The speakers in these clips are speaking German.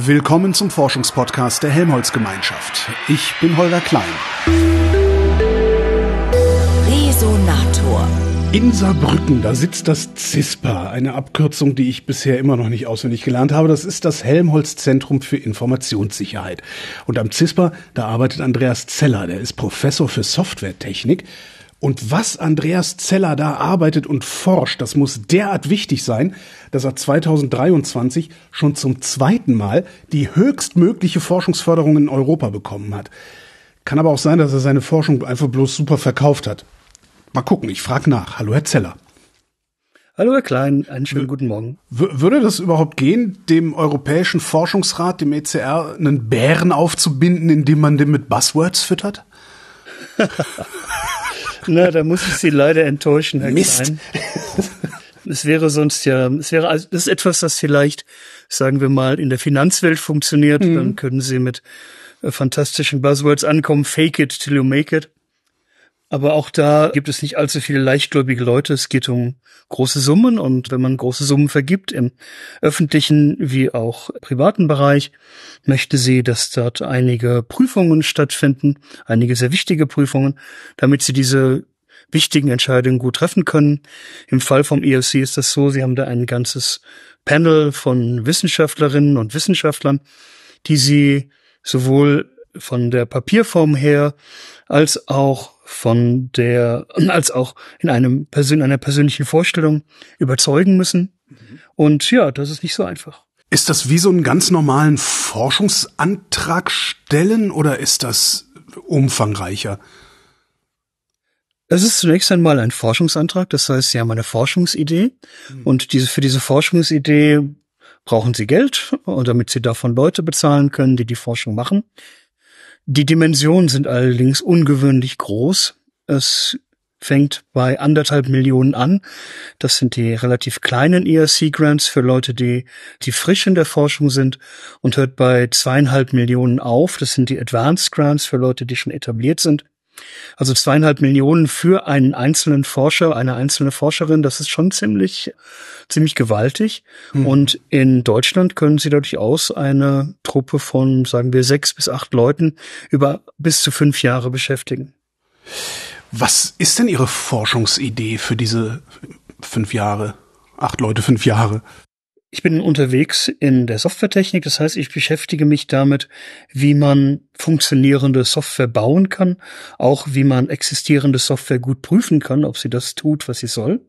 Willkommen zum Forschungspodcast der Helmholtz Gemeinschaft. Ich bin Holger Klein. Resonator. In Saarbrücken, da sitzt das CISPA, eine Abkürzung, die ich bisher immer noch nicht auswendig gelernt habe. Das ist das Helmholtz Zentrum für Informationssicherheit. Und am CISPA, da arbeitet Andreas Zeller, der ist Professor für Softwaretechnik und was Andreas Zeller da arbeitet und forscht, das muss derart wichtig sein, dass er 2023 schon zum zweiten Mal die höchstmögliche Forschungsförderung in Europa bekommen hat. Kann aber auch sein, dass er seine Forschung einfach bloß super verkauft hat. Mal gucken, ich frage nach. Hallo, Herr Zeller. Hallo, Herr Klein, einen schönen guten Morgen. Würde das überhaupt gehen, dem Europäischen Forschungsrat, dem ECR, einen Bären aufzubinden, indem man den mit Buzzwords füttert? Na, da muss ich Sie leider enttäuschen, Herr Mist. Klein. Es wäre sonst ja, es wäre, also das ist etwas, das vielleicht, sagen wir mal, in der Finanzwelt funktioniert. Mhm. Dann können Sie mit äh, fantastischen Buzzwords ankommen. Fake it till you make it. Aber auch da gibt es nicht allzu viele leichtgläubige Leute. Es geht um große Summen und wenn man große Summen vergibt im öffentlichen wie auch privaten Bereich, möchte sie, dass dort einige Prüfungen stattfinden, einige sehr wichtige Prüfungen, damit sie diese wichtigen Entscheidungen gut treffen können. Im Fall vom EOC ist das so, sie haben da ein ganzes Panel von Wissenschaftlerinnen und Wissenschaftlern, die sie sowohl von der Papierform her als auch von der, als auch in einem Persön einer persönlichen Vorstellung überzeugen müssen. Und ja, das ist nicht so einfach. Ist das wie so einen ganz normalen Forschungsantrag stellen oder ist das umfangreicher? Es ist zunächst einmal ein Forschungsantrag, das heißt, Sie haben eine Forschungsidee mhm. und diese, für diese Forschungsidee brauchen Sie Geld, damit Sie davon Leute bezahlen können, die die Forschung machen. Die Dimensionen sind allerdings ungewöhnlich groß. Es fängt bei anderthalb Millionen an. Das sind die relativ kleinen ERC-Grants für Leute, die, die frisch in der Forschung sind und hört bei zweieinhalb Millionen auf. Das sind die Advanced Grants für Leute, die schon etabliert sind. Also zweieinhalb Millionen für einen einzelnen Forscher, eine einzelne Forscherin, das ist schon ziemlich, ziemlich gewaltig. Mhm. Und in Deutschland können sie durchaus eine Truppe von, sagen wir, sechs bis acht Leuten über bis zu fünf Jahre beschäftigen. Was ist denn Ihre Forschungsidee für diese fünf Jahre? Acht Leute, fünf Jahre? Ich bin unterwegs in der Softwaretechnik, das heißt, ich beschäftige mich damit, wie man funktionierende Software bauen kann, auch wie man existierende Software gut prüfen kann, ob sie das tut, was sie soll.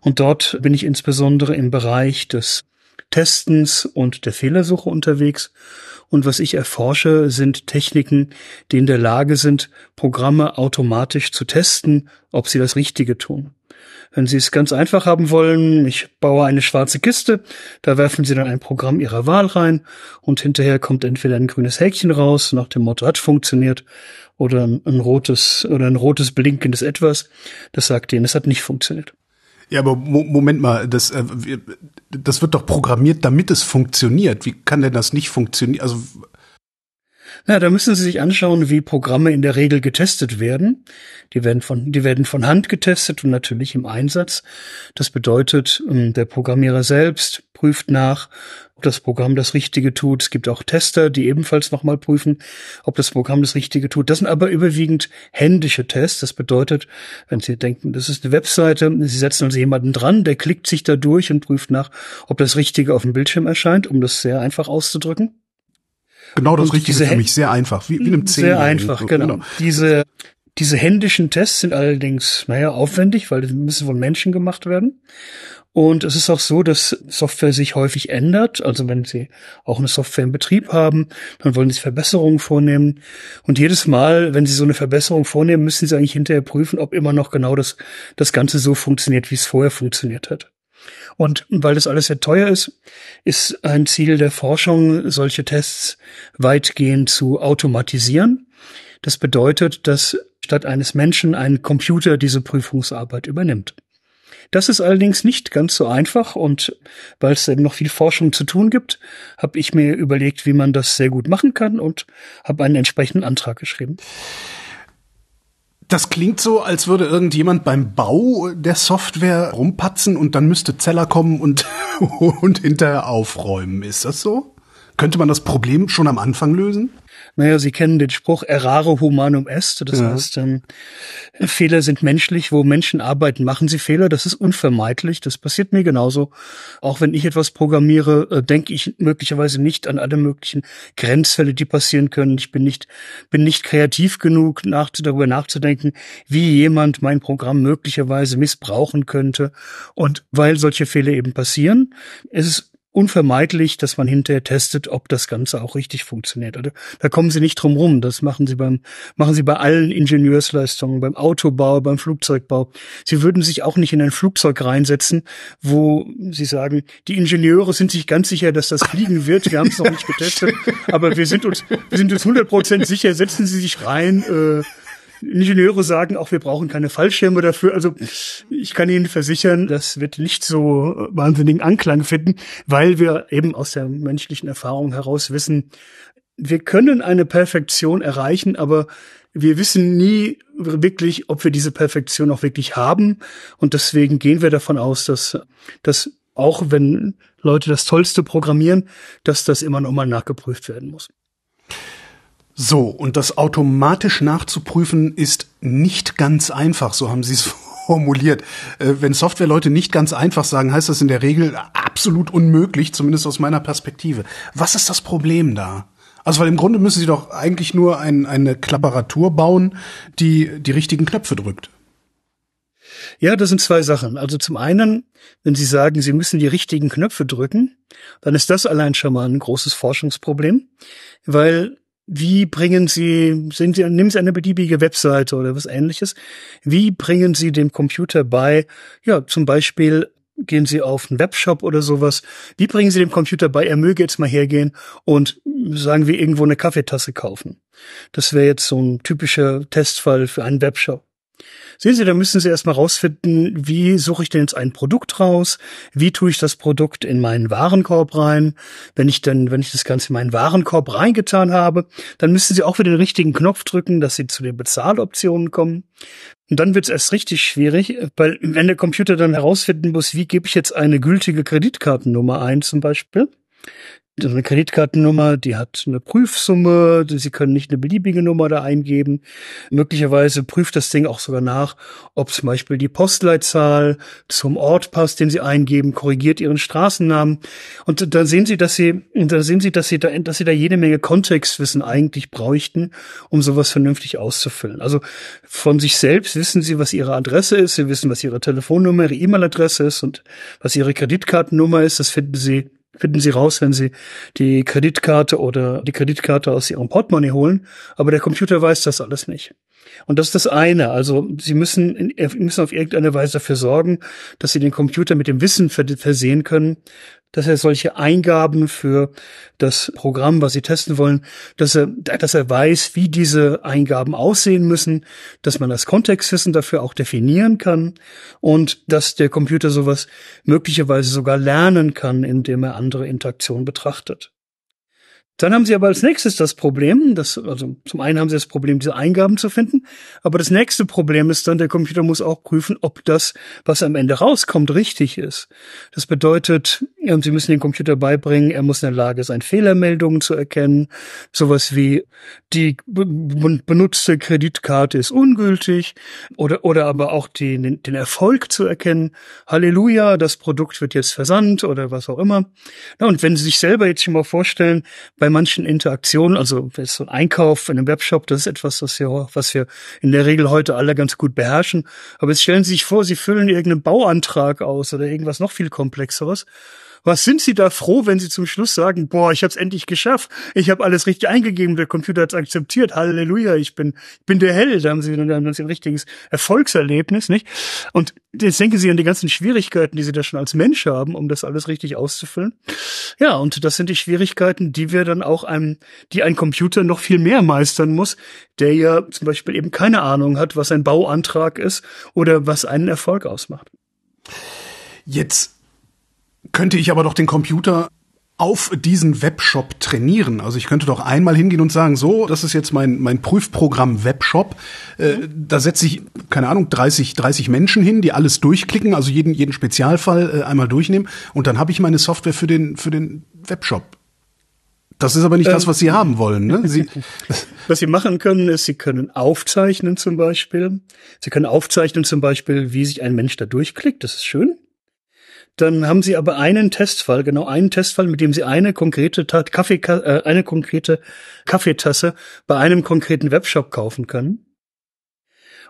Und dort bin ich insbesondere im Bereich des Testens und der Fehlersuche unterwegs. Und was ich erforsche, sind Techniken, die in der Lage sind, Programme automatisch zu testen, ob sie das Richtige tun. Wenn Sie es ganz einfach haben wollen, ich baue eine schwarze Kiste, da werfen Sie dann ein Programm Ihrer Wahl rein und hinterher kommt entweder ein grünes Häkchen raus, nach dem Motto hat funktioniert, oder ein, rotes oder ein rotes blinkendes Etwas, das sagt Ihnen, es hat nicht funktioniert. Ja, aber Mo Moment mal, das, äh, das wird doch programmiert, damit es funktioniert. Wie kann denn das nicht funktionieren? Also na, da müssen Sie sich anschauen, wie Programme in der Regel getestet werden. Die werden von, die werden von Hand getestet und natürlich im Einsatz. Das bedeutet, ähm, der Programmierer selbst prüft nach, ob das Programm das Richtige tut. Es gibt auch Tester, die ebenfalls nochmal prüfen, ob das Programm das Richtige tut. Das sind aber überwiegend händische Tests. Das bedeutet, wenn Sie denken, das ist eine Webseite, Sie setzen also jemanden dran, der klickt sich da durch und prüft nach, ob das Richtige auf dem Bildschirm erscheint, um das sehr einfach auszudrücken. Genau das und Richtige für mich, sehr einfach, wie, wie einem Zehn. Sehr einfach, genau. genau. Diese, diese händischen Tests sind allerdings, naja, aufwendig, weil die müssen von Menschen gemacht werden. Und es ist auch so, dass Software sich häufig ändert. Also wenn Sie auch eine Software in Betrieb haben, dann wollen Sie Verbesserungen vornehmen. Und jedes Mal, wenn Sie so eine Verbesserung vornehmen, müssen Sie eigentlich hinterher prüfen, ob immer noch genau das, das Ganze so funktioniert, wie es vorher funktioniert hat. Und weil das alles sehr teuer ist, ist ein Ziel der Forschung, solche Tests weitgehend zu automatisieren. Das bedeutet, dass statt eines Menschen ein Computer diese Prüfungsarbeit übernimmt. Das ist allerdings nicht ganz so einfach und weil es eben noch viel Forschung zu tun gibt, habe ich mir überlegt, wie man das sehr gut machen kann und habe einen entsprechenden Antrag geschrieben. Das klingt so, als würde irgendjemand beim Bau der Software rumpatzen und dann müsste Zeller kommen und, und hinterher aufräumen. Ist das so? Könnte man das Problem schon am Anfang lösen? Naja, Sie kennen den Spruch errare humanum est. Das ja. heißt, ähm, Fehler sind menschlich. Wo Menschen arbeiten, machen sie Fehler. Das ist unvermeidlich. Das passiert mir genauso. Auch wenn ich etwas programmiere, äh, denke ich möglicherweise nicht an alle möglichen Grenzfälle, die passieren können. Ich bin nicht, bin nicht kreativ genug, nach, darüber nachzudenken, wie jemand mein Programm möglicherweise missbrauchen könnte. Und weil solche Fehler eben passieren, ist es unvermeidlich, dass man hinterher testet, ob das Ganze auch richtig funktioniert. Also, da kommen Sie nicht drum rum. Das machen Sie beim, machen Sie bei allen Ingenieursleistungen, beim Autobau, beim Flugzeugbau. Sie würden sich auch nicht in ein Flugzeug reinsetzen, wo Sie sagen, die Ingenieure sind sich ganz sicher, dass das fliegen wird. Wir haben es noch nicht getestet, aber wir sind uns, wir sind uns 100 Prozent sicher. Setzen Sie sich rein. Äh, Ingenieure sagen auch, wir brauchen keine Fallschirme dafür. Also ich kann Ihnen versichern, das wird nicht so wahnsinnigen Anklang finden, weil wir eben aus der menschlichen Erfahrung heraus wissen, wir können eine Perfektion erreichen, aber wir wissen nie wirklich, ob wir diese Perfektion auch wirklich haben. Und deswegen gehen wir davon aus, dass, dass auch wenn Leute das Tollste programmieren, dass das immer noch mal nachgeprüft werden muss. So, und das automatisch nachzuprüfen ist nicht ganz einfach, so haben Sie es formuliert. Äh, wenn Softwareleute nicht ganz einfach sagen, heißt das in der Regel absolut unmöglich, zumindest aus meiner Perspektive. Was ist das Problem da? Also, weil im Grunde müssen Sie doch eigentlich nur ein, eine Klapparatur bauen, die die richtigen Knöpfe drückt. Ja, das sind zwei Sachen. Also zum einen, wenn Sie sagen, Sie müssen die richtigen Knöpfe drücken, dann ist das allein schon mal ein großes Forschungsproblem, weil wie bringen Sie, sind Sie, nehmen Sie eine beliebige Webseite oder was ähnliches. Wie bringen Sie dem Computer bei, ja, zum Beispiel gehen Sie auf einen Webshop oder sowas. Wie bringen Sie dem Computer bei, er möge jetzt mal hergehen und sagen wir irgendwo eine Kaffeetasse kaufen? Das wäre jetzt so ein typischer Testfall für einen Webshop. Sehen Sie, da müssen Sie erstmal rausfinden, wie suche ich denn jetzt ein Produkt raus? Wie tue ich das Produkt in meinen Warenkorb rein? Wenn ich dann, wenn ich das Ganze in meinen Warenkorb reingetan habe, dann müssen Sie auch wieder den richtigen Knopf drücken, dass Sie zu den Bezahloptionen kommen. Und dann wird es erst richtig schwierig, weil wenn der Computer dann herausfinden muss, wie gebe ich jetzt eine gültige Kreditkartennummer ein zum Beispiel, eine Kreditkartennummer, die hat eine Prüfsumme, Sie können nicht eine beliebige Nummer da eingeben. Möglicherweise prüft das Ding auch sogar nach, ob zum Beispiel die Postleitzahl zum Ort passt, den Sie eingeben, korrigiert Ihren Straßennamen. Und dann sehen Sie, dass Sie, da sehen Sie, dass Sie da, dass Sie da jede Menge Kontextwissen eigentlich bräuchten, um sowas vernünftig auszufüllen. Also von sich selbst wissen Sie, was Ihre Adresse ist, Sie wissen, was Ihre Telefonnummer, Ihre E-Mail-Adresse ist und was Ihre Kreditkartennummer ist. Das finden Sie finden Sie raus, wenn Sie die Kreditkarte oder die Kreditkarte aus Ihrem Portemonnaie holen. Aber der Computer weiß das alles nicht. Und das ist das eine. Also Sie müssen, müssen auf irgendeine Weise dafür sorgen, dass Sie den Computer mit dem Wissen versehen können, dass er solche Eingaben für das Programm, was Sie testen wollen, dass er, dass er weiß, wie diese Eingaben aussehen müssen, dass man das Kontextwissen dafür auch definieren kann und dass der Computer sowas möglicherweise sogar lernen kann, indem er andere Interaktionen betrachtet. Dann haben sie aber als nächstes das Problem, dass, also zum einen haben sie das Problem, diese Eingaben zu finden, aber das nächste Problem ist dann, der Computer muss auch prüfen, ob das, was am Ende rauskommt, richtig ist. Das bedeutet, sie müssen den Computer beibringen, er muss in der Lage sein, Fehlermeldungen zu erkennen, sowas wie die benutzte Kreditkarte ist ungültig oder, oder aber auch den, den Erfolg zu erkennen. Halleluja, das Produkt wird jetzt versandt oder was auch immer. und wenn Sie sich selber jetzt schon mal vorstellen, bei manchen Interaktionen, also so ein Einkauf in einem Webshop, das ist etwas, was wir, was wir in der Regel heute alle ganz gut beherrschen. Aber jetzt stellen Sie sich vor, Sie füllen irgendeinen Bauantrag aus oder irgendwas noch viel komplexeres. Was sind Sie da froh, wenn Sie zum Schluss sagen, boah, ich habe es endlich geschafft, ich habe alles richtig eingegeben, der Computer hat akzeptiert, Halleluja, ich bin, ich bin der Held, da haben Sie, da haben Sie ein richtiges Erfolgserlebnis, nicht? Und jetzt denken Sie an die ganzen Schwierigkeiten, die Sie da schon als Mensch haben, um das alles richtig auszufüllen. Ja, und das sind die Schwierigkeiten, die wir dann auch einem, die ein Computer noch viel mehr meistern muss, der ja zum Beispiel eben keine Ahnung hat, was ein Bauantrag ist oder was einen Erfolg ausmacht. Jetzt könnte ich aber doch den Computer auf diesen Webshop trainieren. Also ich könnte doch einmal hingehen und sagen, so, das ist jetzt mein, mein Prüfprogramm Webshop. Äh, da setze ich, keine Ahnung, 30, 30 Menschen hin, die alles durchklicken, also jeden, jeden Spezialfall äh, einmal durchnehmen. Und dann habe ich meine Software für den, für den Webshop Das ist aber nicht ähm, das, was Sie haben wollen. Ne? Sie, was Sie machen können, ist, Sie können aufzeichnen zum Beispiel. Sie können aufzeichnen zum Beispiel, wie sich ein Mensch da durchklickt. Das ist schön. Dann haben Sie aber einen Testfall, genau einen Testfall, mit dem Sie eine konkrete Kaffee, äh, eine konkrete Kaffeetasse bei einem konkreten Webshop kaufen können.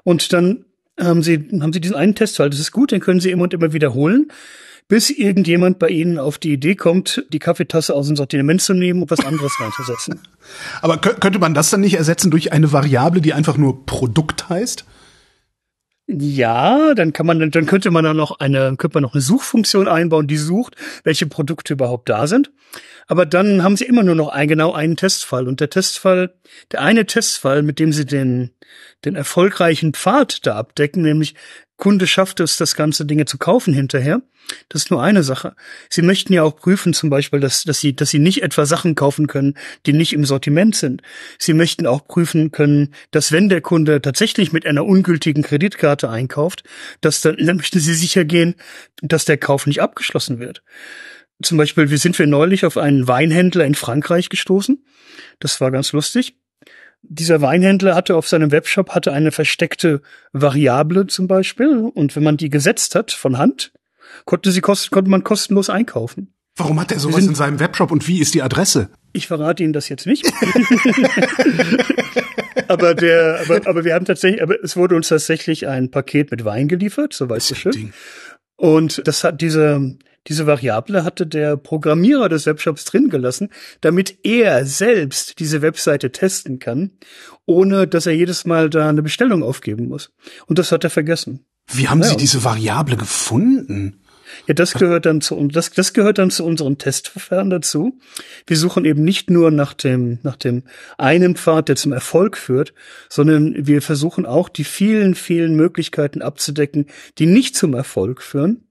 Und dann haben Sie, haben Sie diesen einen Testfall. Das ist gut, den können Sie immer und immer wiederholen, bis irgendjemand bei Ihnen auf die Idee kommt, die Kaffeetasse aus dem Sortiment zu nehmen und was anderes reinzusetzen. Aber könnte man das dann nicht ersetzen durch eine Variable, die einfach nur Produkt heißt? Ja, dann kann man, dann könnte man dann noch eine, könnte man noch eine Suchfunktion einbauen, die sucht, welche Produkte überhaupt da sind. Aber dann haben sie immer nur noch ein, genau einen Testfall. Und der Testfall, der eine Testfall, mit dem sie den, den erfolgreichen Pfad da abdecken, nämlich Kunde schafft es, das ganze Dinge zu kaufen hinterher. Das ist nur eine Sache. Sie möchten ja auch prüfen, zum Beispiel, dass, dass sie, dass sie nicht etwa Sachen kaufen können, die nicht im Sortiment sind. Sie möchten auch prüfen können, dass wenn der Kunde tatsächlich mit einer ungültigen Kreditkarte einkauft, dass dann, dann möchten sie sicher gehen, dass der Kauf nicht abgeschlossen wird. Zum Beispiel, wie sind wir neulich auf einen Weinhändler in Frankreich gestoßen. Das war ganz lustig dieser Weinhändler hatte auf seinem Webshop hatte eine versteckte Variable zum Beispiel und wenn man die gesetzt hat von Hand, konnte sie kost konnte man kostenlos einkaufen. Warum hat er sowas in seinem Webshop und wie ist die Adresse? Ich verrate Ihnen das jetzt nicht. aber der, aber, aber wir haben tatsächlich, aber es wurde uns tatsächlich ein Paket mit Wein geliefert, so weißt du schön. Und das hat diese, diese Variable hatte der Programmierer des Webshops drin gelassen, damit er selbst diese Webseite testen kann, ohne dass er jedes Mal da eine Bestellung aufgeben muss. Und das hat er vergessen. Wie haben naja. Sie diese Variable gefunden? Ja, das gehört dann zu das, das gehört dann zu unserem Testverfahren dazu. Wir suchen eben nicht nur nach dem nach dem einen Pfad, der zum Erfolg führt, sondern wir versuchen auch die vielen vielen Möglichkeiten abzudecken, die nicht zum Erfolg führen.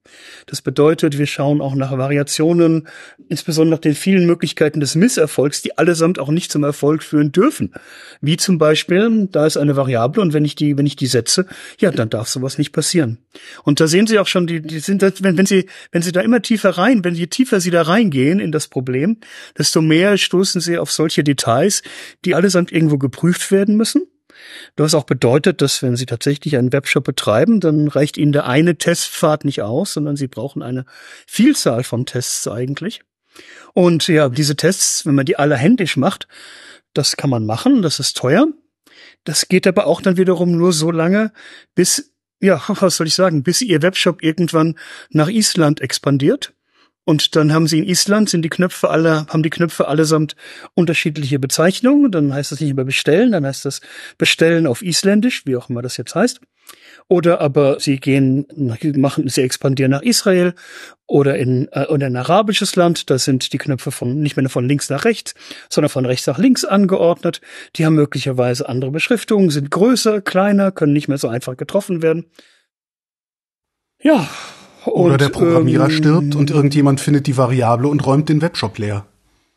Das bedeutet, wir schauen auch nach Variationen, insbesondere nach den vielen Möglichkeiten des Misserfolgs, die allesamt auch nicht zum Erfolg führen dürfen. Wie zum Beispiel, da ist eine Variable und wenn ich die, wenn ich die setze, ja, dann darf sowas nicht passieren. Und da sehen Sie auch schon, die, die sind, wenn, wenn Sie, wenn Sie da immer tiefer rein, wenn je tiefer Sie da reingehen in das Problem, desto mehr stoßen Sie auf solche Details, die allesamt irgendwo geprüft werden müssen was auch bedeutet, dass wenn Sie tatsächlich einen Webshop betreiben, dann reicht Ihnen der eine Testpfad nicht aus, sondern Sie brauchen eine Vielzahl von Tests eigentlich. Und ja, diese Tests, wenn man die alle händisch macht, das kann man machen, das ist teuer. Das geht aber auch dann wiederum nur so lange, bis, ja, was soll ich sagen, bis Ihr Webshop irgendwann nach Island expandiert und dann haben sie in Island sind die Knöpfe alle, haben die Knöpfe allesamt unterschiedliche Bezeichnungen. Dann heißt das nicht mehr bestellen, dann heißt das bestellen auf Isländisch, wie auch immer das jetzt heißt. Oder aber sie gehen, machen, sie expandieren nach Israel oder in, äh, in ein arabisches Land. Da sind die Knöpfe von, nicht mehr von links nach rechts, sondern von rechts nach links angeordnet. Die haben möglicherweise andere Beschriftungen, sind größer, kleiner, können nicht mehr so einfach getroffen werden. Ja, oder und, der Programmierer ähm, stirbt und irgendjemand findet die Variable und räumt den Webshop leer.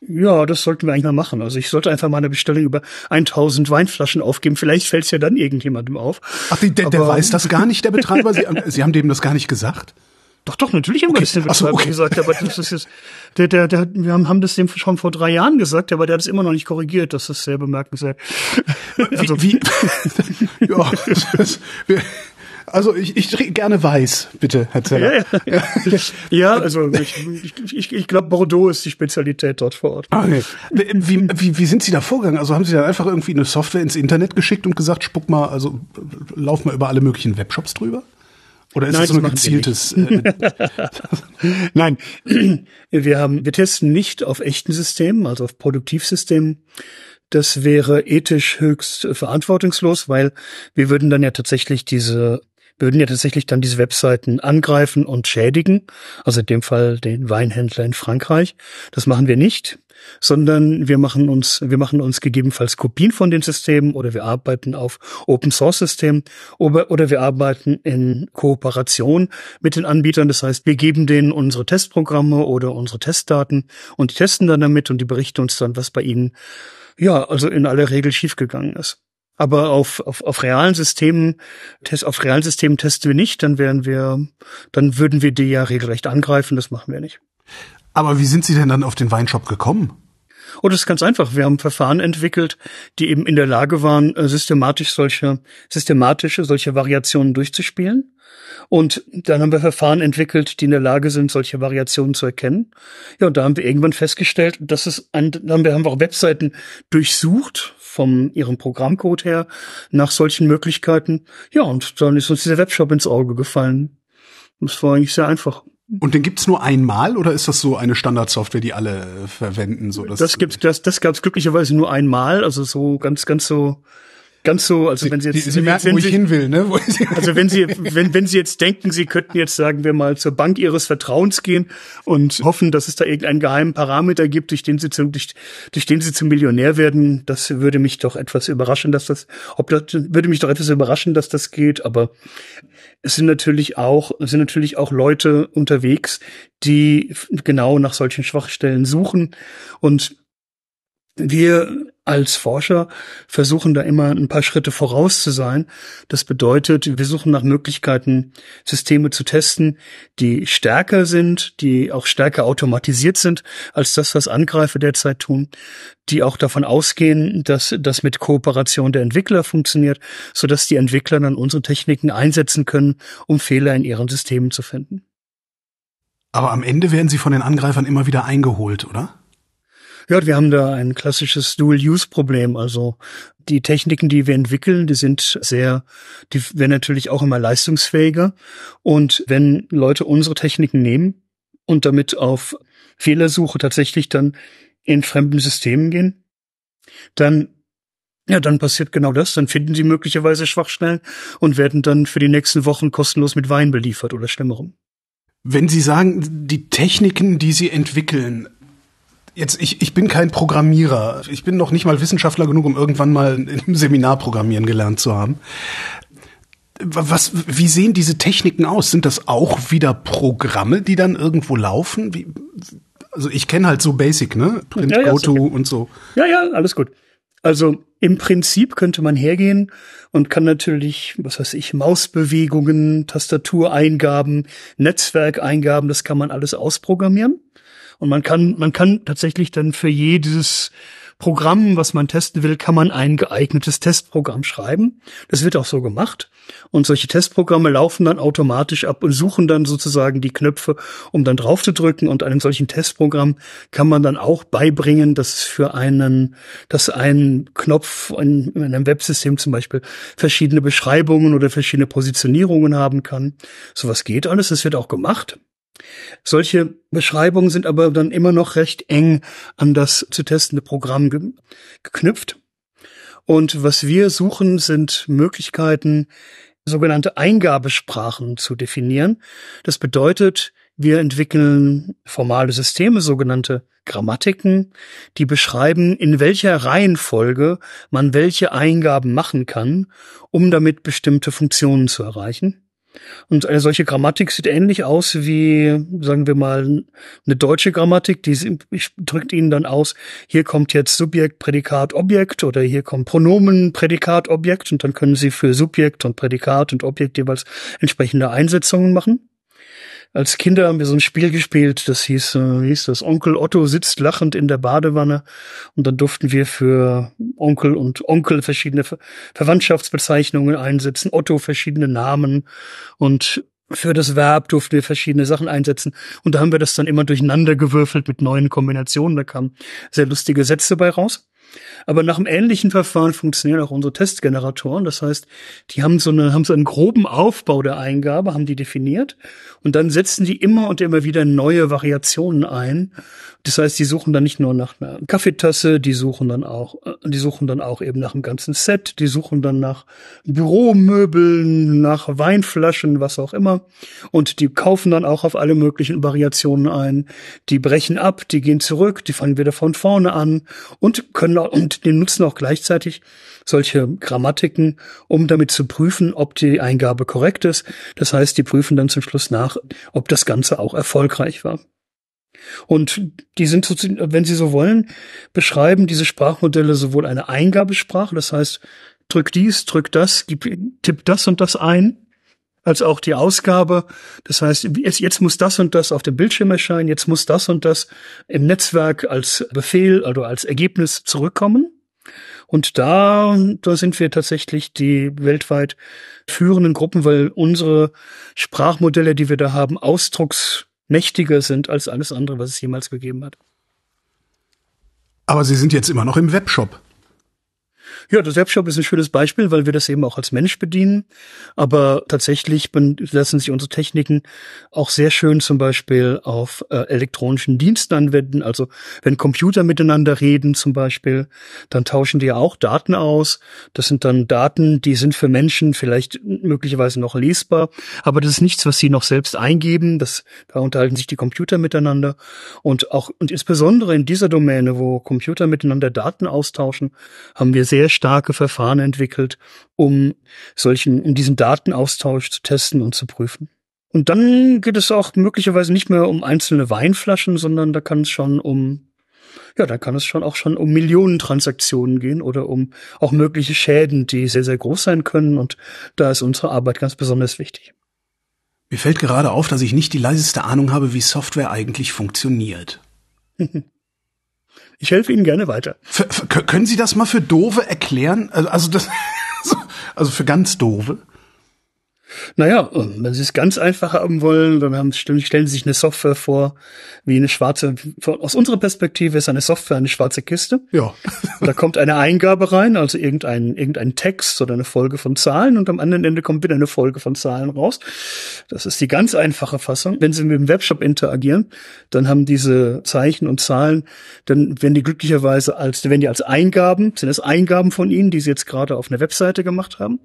Ja, das sollten wir eigentlich mal machen. Also ich sollte einfach mal eine Bestellung über 1000 Weinflaschen aufgeben. Vielleicht fällt es ja dann irgendjemandem auf. Ach, der, der, der weiß das gar nicht, der Betreiber? Sie, Sie haben dem das gar nicht gesagt? Doch, doch, natürlich haben okay. wir das dem Betreiber so, okay. gesagt, aber das ist jetzt, der, der, der, wir haben, haben das dem schon vor drei Jahren gesagt, aber der hat es immer noch nicht korrigiert. Das ist sehr bemerkenswert. Also, wie, wie ja, das, das, wir, also ich, ich trinke gerne weiß, bitte, Herr Zeller. Ja, ja. ja also ich, ich, ich glaube, Bordeaux ist die Spezialität dort vor Ort. Ah, okay. Wie, wie, wie sind Sie da vorgegangen? Also haben Sie da einfach irgendwie eine Software ins Internet geschickt und gesagt, spuck mal, also lauf mal über alle möglichen Webshops drüber? Oder ist Nein, das so ein gezieltes? Äh, Nein, wir haben, wir testen nicht auf echten Systemen, also auf Produktivsystemen. Das wäre ethisch höchst verantwortungslos, weil wir würden dann ja tatsächlich diese würden ja tatsächlich dann diese Webseiten angreifen und schädigen, also in dem Fall den Weinhändler in Frankreich. Das machen wir nicht, sondern wir machen uns, wir machen uns gegebenenfalls Kopien von den Systemen oder wir arbeiten auf Open Source Systemen oder, oder wir arbeiten in Kooperation mit den Anbietern. Das heißt, wir geben denen unsere Testprogramme oder unsere Testdaten und die testen dann damit und die berichten uns dann, was bei ihnen ja, also in aller Regel schiefgegangen ist. Aber auf, auf, auf realen Systemen, Test, auf realen Systemen testen wir nicht, dann wären wir, dann würden wir die ja regelrecht angreifen, das machen wir nicht. Aber wie sind Sie denn dann auf den Weinshop gekommen? Oh, das ist ganz einfach. Wir haben Verfahren entwickelt, die eben in der Lage waren, äh, systematisch solche, systematische, solche Variationen durchzuspielen. Und dann haben wir Verfahren entwickelt, die in der Lage sind, solche Variationen zu erkennen. Ja, und da haben wir irgendwann festgestellt, dass es ein, dann haben wir auch Webseiten durchsucht vom ihrem Programmcode her nach solchen Möglichkeiten. Ja, und dann ist uns dieser Webshop ins Auge gefallen. Das war eigentlich sehr einfach. Und den gibt's nur einmal oder ist das so eine Standardsoftware, die alle verwenden? So, das gibt das, das gab's glücklicherweise nur einmal, also so ganz, ganz so ganz so, also wenn Sie jetzt, Sie, Sie merken, wo ich hin will, ne? also wenn Sie, wenn, wenn Sie jetzt denken, Sie könnten jetzt, sagen wir mal, zur Bank Ihres Vertrauens gehen und hoffen, dass es da irgendeinen geheimen Parameter gibt, durch den Sie zum, durch, durch den Sie zum Millionär werden, das würde mich doch etwas überraschen, dass das, ob das, würde mich doch etwas überraschen, dass das geht, aber es sind natürlich auch, es sind natürlich auch Leute unterwegs, die genau nach solchen Schwachstellen suchen und wir als Forscher versuchen da immer ein paar Schritte voraus zu sein. Das bedeutet, wir suchen nach Möglichkeiten, Systeme zu testen, die stärker sind, die auch stärker automatisiert sind als das, was Angreifer derzeit tun, die auch davon ausgehen, dass das mit Kooperation der Entwickler funktioniert, sodass die Entwickler dann unsere Techniken einsetzen können, um Fehler in ihren Systemen zu finden. Aber am Ende werden sie von den Angreifern immer wieder eingeholt, oder? Ja, wir haben da ein klassisches Dual-Use-Problem. Also die Techniken, die wir entwickeln, die sind sehr, die werden natürlich auch immer leistungsfähiger. Und wenn Leute unsere Techniken nehmen und damit auf Fehlersuche tatsächlich dann in fremden Systemen gehen, dann ja, dann passiert genau das. Dann finden sie möglicherweise Schwachstellen und werden dann für die nächsten Wochen kostenlos mit Wein beliefert oder Schlimmerem. Wenn Sie sagen, die Techniken, die Sie entwickeln, Jetzt, ich, ich bin kein Programmierer. Ich bin noch nicht mal Wissenschaftler genug, um irgendwann mal im Seminar programmieren gelernt zu haben. Was, wie sehen diese Techniken aus? Sind das auch wieder Programme, die dann irgendwo laufen? Wie, also ich kenne halt so Basic, ne? Print ja, ja, Auto okay. und so. Ja, ja, alles gut. Also im Prinzip könnte man hergehen und kann natürlich, was weiß ich, Mausbewegungen, Tastatureingaben, Netzwerkeingaben, das kann man alles ausprogrammieren. Und man kann, man kann tatsächlich dann für jedes Programm, was man testen will, kann man ein geeignetes Testprogramm schreiben. Das wird auch so gemacht. Und solche Testprogramme laufen dann automatisch ab und suchen dann sozusagen die Knöpfe, um dann drauf zu drücken. Und einem solchen Testprogramm kann man dann auch beibringen, dass für einen, dass ein Knopf in, in einem Websystem zum Beispiel verschiedene Beschreibungen oder verschiedene Positionierungen haben kann. Sowas geht alles. Das wird auch gemacht. Solche Beschreibungen sind aber dann immer noch recht eng an das zu testende Programm ge geknüpft. Und was wir suchen, sind Möglichkeiten, sogenannte Eingabesprachen zu definieren. Das bedeutet, wir entwickeln formale Systeme, sogenannte Grammatiken, die beschreiben, in welcher Reihenfolge man welche Eingaben machen kann, um damit bestimmte Funktionen zu erreichen. Und eine solche Grammatik sieht ähnlich aus wie, sagen wir mal, eine deutsche Grammatik. Die drückt Ihnen dann aus, hier kommt jetzt Subjekt, Prädikat, Objekt oder hier kommt Pronomen, Prädikat, Objekt und dann können Sie für Subjekt und Prädikat und Objekt jeweils entsprechende Einsetzungen machen als Kinder haben wir so ein Spiel gespielt, das hieß, äh, hieß das, Onkel Otto sitzt lachend in der Badewanne. Und dann durften wir für Onkel und Onkel verschiedene Ver Verwandtschaftsbezeichnungen einsetzen, Otto verschiedene Namen. Und für das Verb durften wir verschiedene Sachen einsetzen. Und da haben wir das dann immer durcheinander gewürfelt mit neuen Kombinationen, da kamen sehr lustige Sätze bei raus. Aber nach einem ähnlichen Verfahren funktionieren auch unsere Testgeneratoren. Das heißt, die haben so, eine, haben so einen groben Aufbau der Eingabe, haben die definiert und dann setzen die immer und immer wieder neue Variationen ein. Das heißt, die suchen dann nicht nur nach einer Kaffeetasse, die suchen dann auch, äh, die suchen dann auch eben nach einem ganzen Set, die suchen dann nach Büromöbeln, nach Weinflaschen, was auch immer. Und die kaufen dann auch auf alle möglichen Variationen ein. Die brechen ab, die gehen zurück, die fangen wieder von vorne an und können und die nutzen auch gleichzeitig solche Grammatiken, um damit zu prüfen, ob die Eingabe korrekt ist. Das heißt, die prüfen dann zum Schluss nach, ob das Ganze auch erfolgreich war. Und die sind, wenn Sie so wollen, beschreiben diese Sprachmodelle sowohl eine Eingabesprache, das heißt, drück dies, drück das, gib, tipp das und das ein, als auch die Ausgabe. Das heißt, jetzt, jetzt muss das und das auf dem Bildschirm erscheinen, jetzt muss das und das im Netzwerk als Befehl, also als Ergebnis zurückkommen. Und da, da sind wir tatsächlich die weltweit führenden Gruppen, weil unsere Sprachmodelle, die wir da haben, ausdrucksmächtiger sind als alles andere, was es jemals gegeben hat. Aber Sie sind jetzt immer noch im Webshop. Ja, der Webshop ist ein schönes Beispiel, weil wir das eben auch als Mensch bedienen. Aber tatsächlich lassen sich unsere Techniken auch sehr schön zum Beispiel auf äh, elektronischen Diensten anwenden. Also wenn Computer miteinander reden zum Beispiel, dann tauschen die ja auch Daten aus. Das sind dann Daten, die sind für Menschen vielleicht möglicherweise noch lesbar, aber das ist nichts, was sie noch selbst eingeben. Das, da unterhalten sich die Computer miteinander. Und auch, und insbesondere in dieser Domäne, wo Computer miteinander Daten austauschen, haben wir sehr starke Verfahren entwickelt, um solchen, um diesen Datenaustausch zu testen und zu prüfen. Und dann geht es auch möglicherweise nicht mehr um einzelne Weinflaschen, sondern da kann es schon um ja, da kann es schon auch schon um Millionen Transaktionen gehen oder um auch mögliche Schäden, die sehr, sehr groß sein können. Und da ist unsere Arbeit ganz besonders wichtig. Mir fällt gerade auf, dass ich nicht die leiseste Ahnung habe, wie Software eigentlich funktioniert. Ich helfe Ihnen gerne weiter. Für, für, können Sie das mal für Dove erklären? Also, also, das, also für ganz Dove? Naja, wenn Sie es ganz einfach haben wollen, dann haben, stellen Sie sich eine Software vor, wie eine schwarze, aus unserer Perspektive ist eine Software eine schwarze Kiste. Ja. da kommt eine Eingabe rein, also irgendein, irgendein Text oder eine Folge von Zahlen und am anderen Ende kommt wieder eine Folge von Zahlen raus. Das ist die ganz einfache Fassung. Wenn Sie mit dem Webshop interagieren, dann haben diese Zeichen und Zahlen, dann werden die glücklicherweise als, wenn die als Eingaben, sind das Eingaben von Ihnen, die Sie jetzt gerade auf einer Webseite gemacht haben.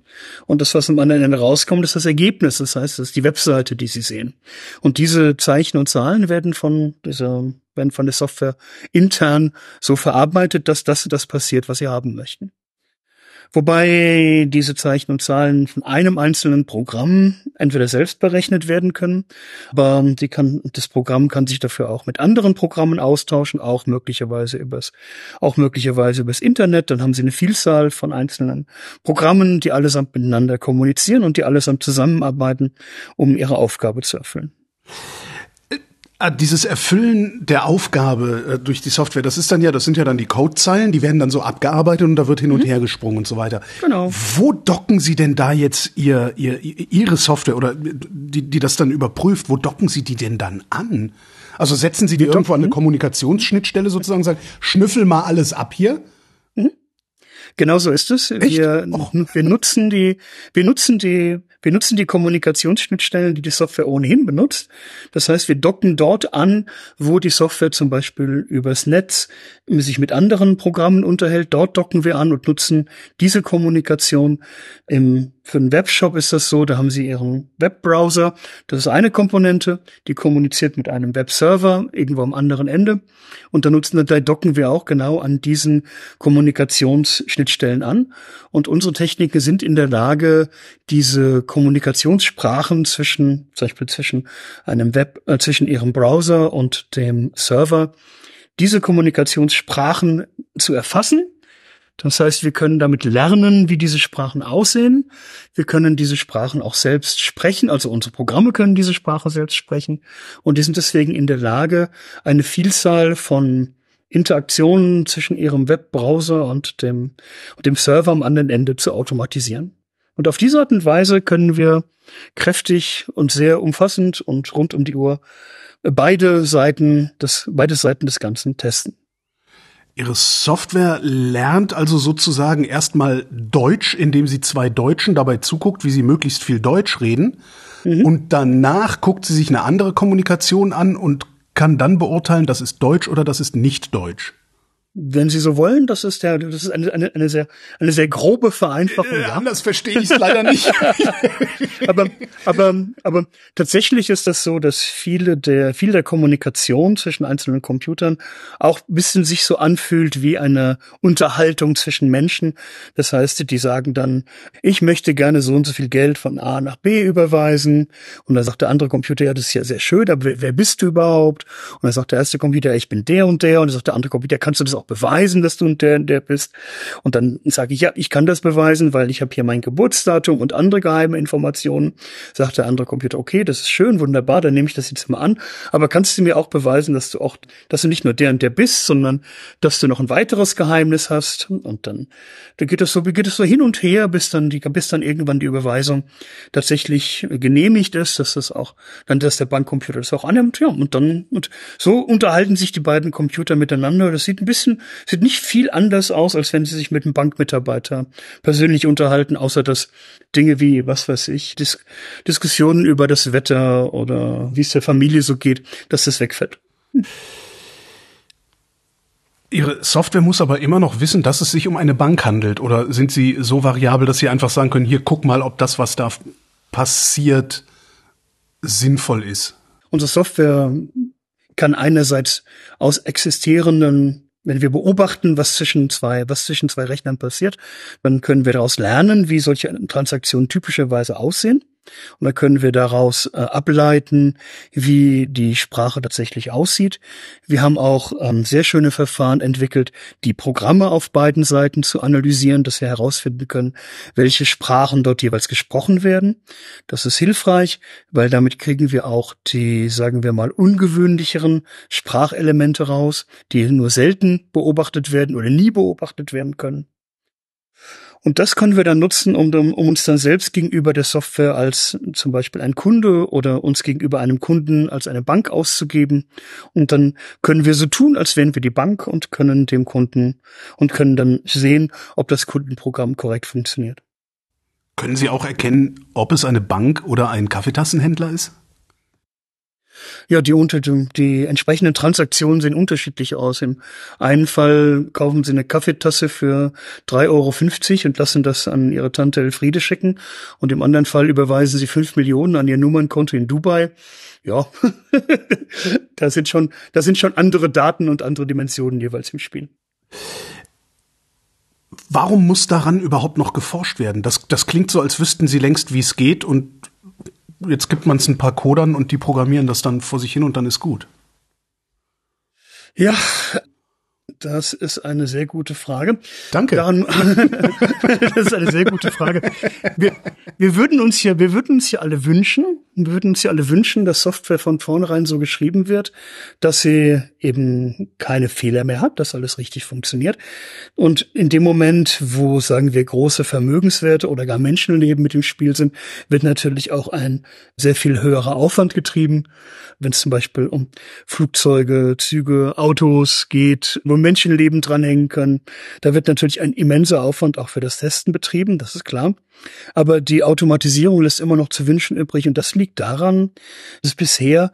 Und das, was am anderen Ende rauskommt, ist das Ergebnis. Das heißt, das ist die Webseite, die Sie sehen. Und diese Zeichen und Zahlen werden von dieser, werden von der Software intern so verarbeitet, dass das das passiert, was Sie haben möchten. Wobei diese Zeichen und Zahlen von einem einzelnen Programm entweder selbst berechnet werden können, aber die kann, das Programm kann sich dafür auch mit anderen Programmen austauschen, auch möglicherweise übers, auch möglicherweise übers Internet. Dann haben sie eine Vielzahl von einzelnen Programmen, die allesamt miteinander kommunizieren und die allesamt zusammenarbeiten, um ihre Aufgabe zu erfüllen. Ah, dieses Erfüllen der Aufgabe äh, durch die Software, das ist dann ja, das sind ja dann die Codezeilen, die werden dann so abgearbeitet und da wird hin und mhm. her gesprungen und so weiter. Genau. Wo docken Sie denn da jetzt ihr, ihr, Ihre Software oder die, die das dann überprüft, wo docken Sie die denn dann an? Also setzen Sie die Wir irgendwo an eine Kommunikationsschnittstelle sozusagen, sagen, schnüffel mal alles ab hier? Mhm. Genau so ist es. Wir, wir nutzen die, wir nutzen die wir nutzen die Kommunikationsschnittstellen, die die Software ohnehin benutzt. Das heißt, wir docken dort an, wo die Software zum Beispiel übers Netz sich mit anderen Programmen unterhält. Dort docken wir an und nutzen diese Kommunikation im für einen Webshop ist das so, da haben Sie Ihren Webbrowser. Das ist eine Komponente, die kommuniziert mit einem Webserver irgendwo am anderen Ende. Und da nutzen, da docken wir auch genau an diesen Kommunikationsschnittstellen an. Und unsere Techniken sind in der Lage, diese Kommunikationssprachen zwischen, zum Beispiel zwischen einem Web, äh, zwischen Ihrem Browser und dem Server, diese Kommunikationssprachen zu erfassen das heißt, wir können damit lernen, wie diese Sprachen aussehen. Wir können diese Sprachen auch selbst sprechen. Also unsere Programme können diese Sprache selbst sprechen. Und die sind deswegen in der Lage, eine Vielzahl von Interaktionen zwischen ihrem Webbrowser und dem, und dem Server am anderen Ende zu automatisieren. Und auf diese Art und Weise können wir kräftig und sehr umfassend und rund um die Uhr beide Seiten des, beide Seiten des Ganzen testen. Ihre Software lernt also sozusagen erstmal Deutsch, indem sie zwei Deutschen dabei zuguckt, wie sie möglichst viel Deutsch reden. Mhm. Und danach guckt sie sich eine andere Kommunikation an und kann dann beurteilen, das ist Deutsch oder das ist nicht Deutsch wenn Sie so wollen, das ist der, das ist eine, eine, eine sehr, eine sehr grobe Vereinfachung. Äh, ja. Anders verstehe ich es leider nicht. aber, aber, aber tatsächlich ist das so, dass viele der, viel der Kommunikation zwischen einzelnen Computern auch ein bisschen sich so anfühlt wie eine Unterhaltung zwischen Menschen. Das heißt, die sagen dann, ich möchte gerne so und so viel Geld von A nach B überweisen. Und dann sagt der andere Computer, ja, das ist ja sehr schön, aber wer, wer bist du überhaupt? Und dann sagt der erste Computer, ich bin der und der. Und dann sagt der andere Computer, kannst du das auch beweisen, dass du der, der bist. Und dann sage ich, ja, ich kann das beweisen, weil ich habe hier mein Geburtsdatum und andere geheime Informationen. Sagt der andere Computer, okay, das ist schön, wunderbar, dann nehme ich das jetzt mal an. Aber kannst du mir auch beweisen, dass du auch, dass du nicht nur der und der bist, sondern dass du noch ein weiteres Geheimnis hast? Und dann, dann geht es so, geht es so hin und her, bis dann die, bis dann irgendwann die Überweisung tatsächlich genehmigt ist, dass das auch, dann, dass der Bankcomputer das auch annimmt, ja, und dann, und so unterhalten sich die beiden Computer miteinander. Das sieht ein bisschen, sieht nicht viel anders aus, als wenn sie sich mit einem Bankmitarbeiter persönlich unterhalten, außer dass Dinge wie, was weiß ich, Dis Diskussionen über das Wetter oder wie es der Familie so geht, dass das wegfällt. Ihre Software muss aber immer noch wissen, dass es sich um eine Bank handelt. Oder sind Sie so variabel, dass Sie einfach sagen können, hier guck mal, ob das, was da passiert, sinnvoll ist? Unsere Software kann einerseits aus existierenden, wenn wir beobachten, was zwischen zwei, was zwischen zwei Rechnern passiert, dann können wir daraus lernen, wie solche Transaktionen typischerweise aussehen. Und dann können wir daraus äh, ableiten, wie die Sprache tatsächlich aussieht. Wir haben auch ähm, sehr schöne Verfahren entwickelt, die Programme auf beiden Seiten zu analysieren, dass wir herausfinden können, welche Sprachen dort jeweils gesprochen werden. Das ist hilfreich, weil damit kriegen wir auch die, sagen wir mal, ungewöhnlicheren Sprachelemente raus, die nur selten beobachtet werden oder nie beobachtet werden können. Und das können wir dann nutzen, um, um uns dann selbst gegenüber der Software als zum Beispiel ein Kunde oder uns gegenüber einem Kunden als eine Bank auszugeben. Und dann können wir so tun, als wären wir die Bank und können dem Kunden und können dann sehen, ob das Kundenprogramm korrekt funktioniert. Können Sie auch erkennen, ob es eine Bank oder ein Kaffeetassenhändler ist? Ja, die, unter, die entsprechenden Transaktionen sehen unterschiedlich aus. Im einen Fall kaufen sie eine Kaffeetasse für 3,50 Euro und lassen das an ihre Tante Elfriede schicken. Und im anderen Fall überweisen sie fünf Millionen an ihr Nummernkonto in Dubai. Ja, da sind schon, da sind schon andere Daten und andere Dimensionen jeweils im Spiel. Warum muss daran überhaupt noch geforscht werden? Das, das klingt so, als wüssten sie längst, wie es geht und jetzt gibt man es ein paar Codern und die programmieren das dann vor sich hin und dann ist gut. Ja, das ist eine sehr gute Frage. Danke. Daran, das ist eine sehr gute Frage. Wir, wir würden uns hier, wir würden uns hier alle wünschen, wir würden uns hier alle wünschen, dass Software von vornherein so geschrieben wird, dass sie eben keine Fehler mehr hat, dass alles richtig funktioniert. Und in dem Moment, wo, sagen wir, große Vermögenswerte oder gar Menschenleben mit im Spiel sind, wird natürlich auch ein sehr viel höherer Aufwand getrieben. Wenn es zum Beispiel um Flugzeuge, Züge, Autos geht, wo Menschenleben dranhängen können, da wird natürlich ein immenser Aufwand auch für das Testen betrieben, das ist klar. Aber die Automatisierung lässt immer noch zu wünschen übrig und das liegt daran, dass es bisher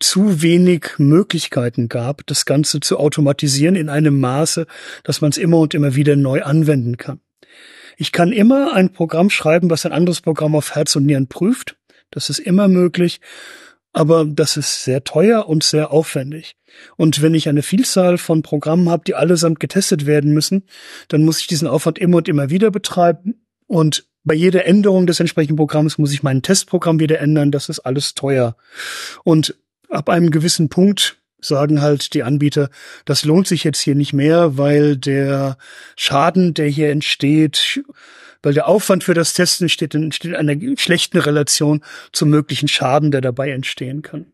zu wenig Möglichkeiten gab, das Ganze zu automatisieren in einem Maße, dass man es immer und immer wieder neu anwenden kann. Ich kann immer ein Programm schreiben, was ein anderes Programm auf Herz und Nieren prüft. Das ist immer möglich. Aber das ist sehr teuer und sehr aufwendig. Und wenn ich eine Vielzahl von Programmen habe, die allesamt getestet werden müssen, dann muss ich diesen Aufwand immer und immer wieder betreiben. Und bei jeder Änderung des entsprechenden Programms muss ich mein Testprogramm wieder ändern. Das ist alles teuer. Und ab einem gewissen Punkt sagen halt die Anbieter, das lohnt sich jetzt hier nicht mehr, weil der Schaden, der hier entsteht, weil der Aufwand für das Testen steht in, steht in einer schlechten Relation zum möglichen Schaden, der dabei entstehen kann.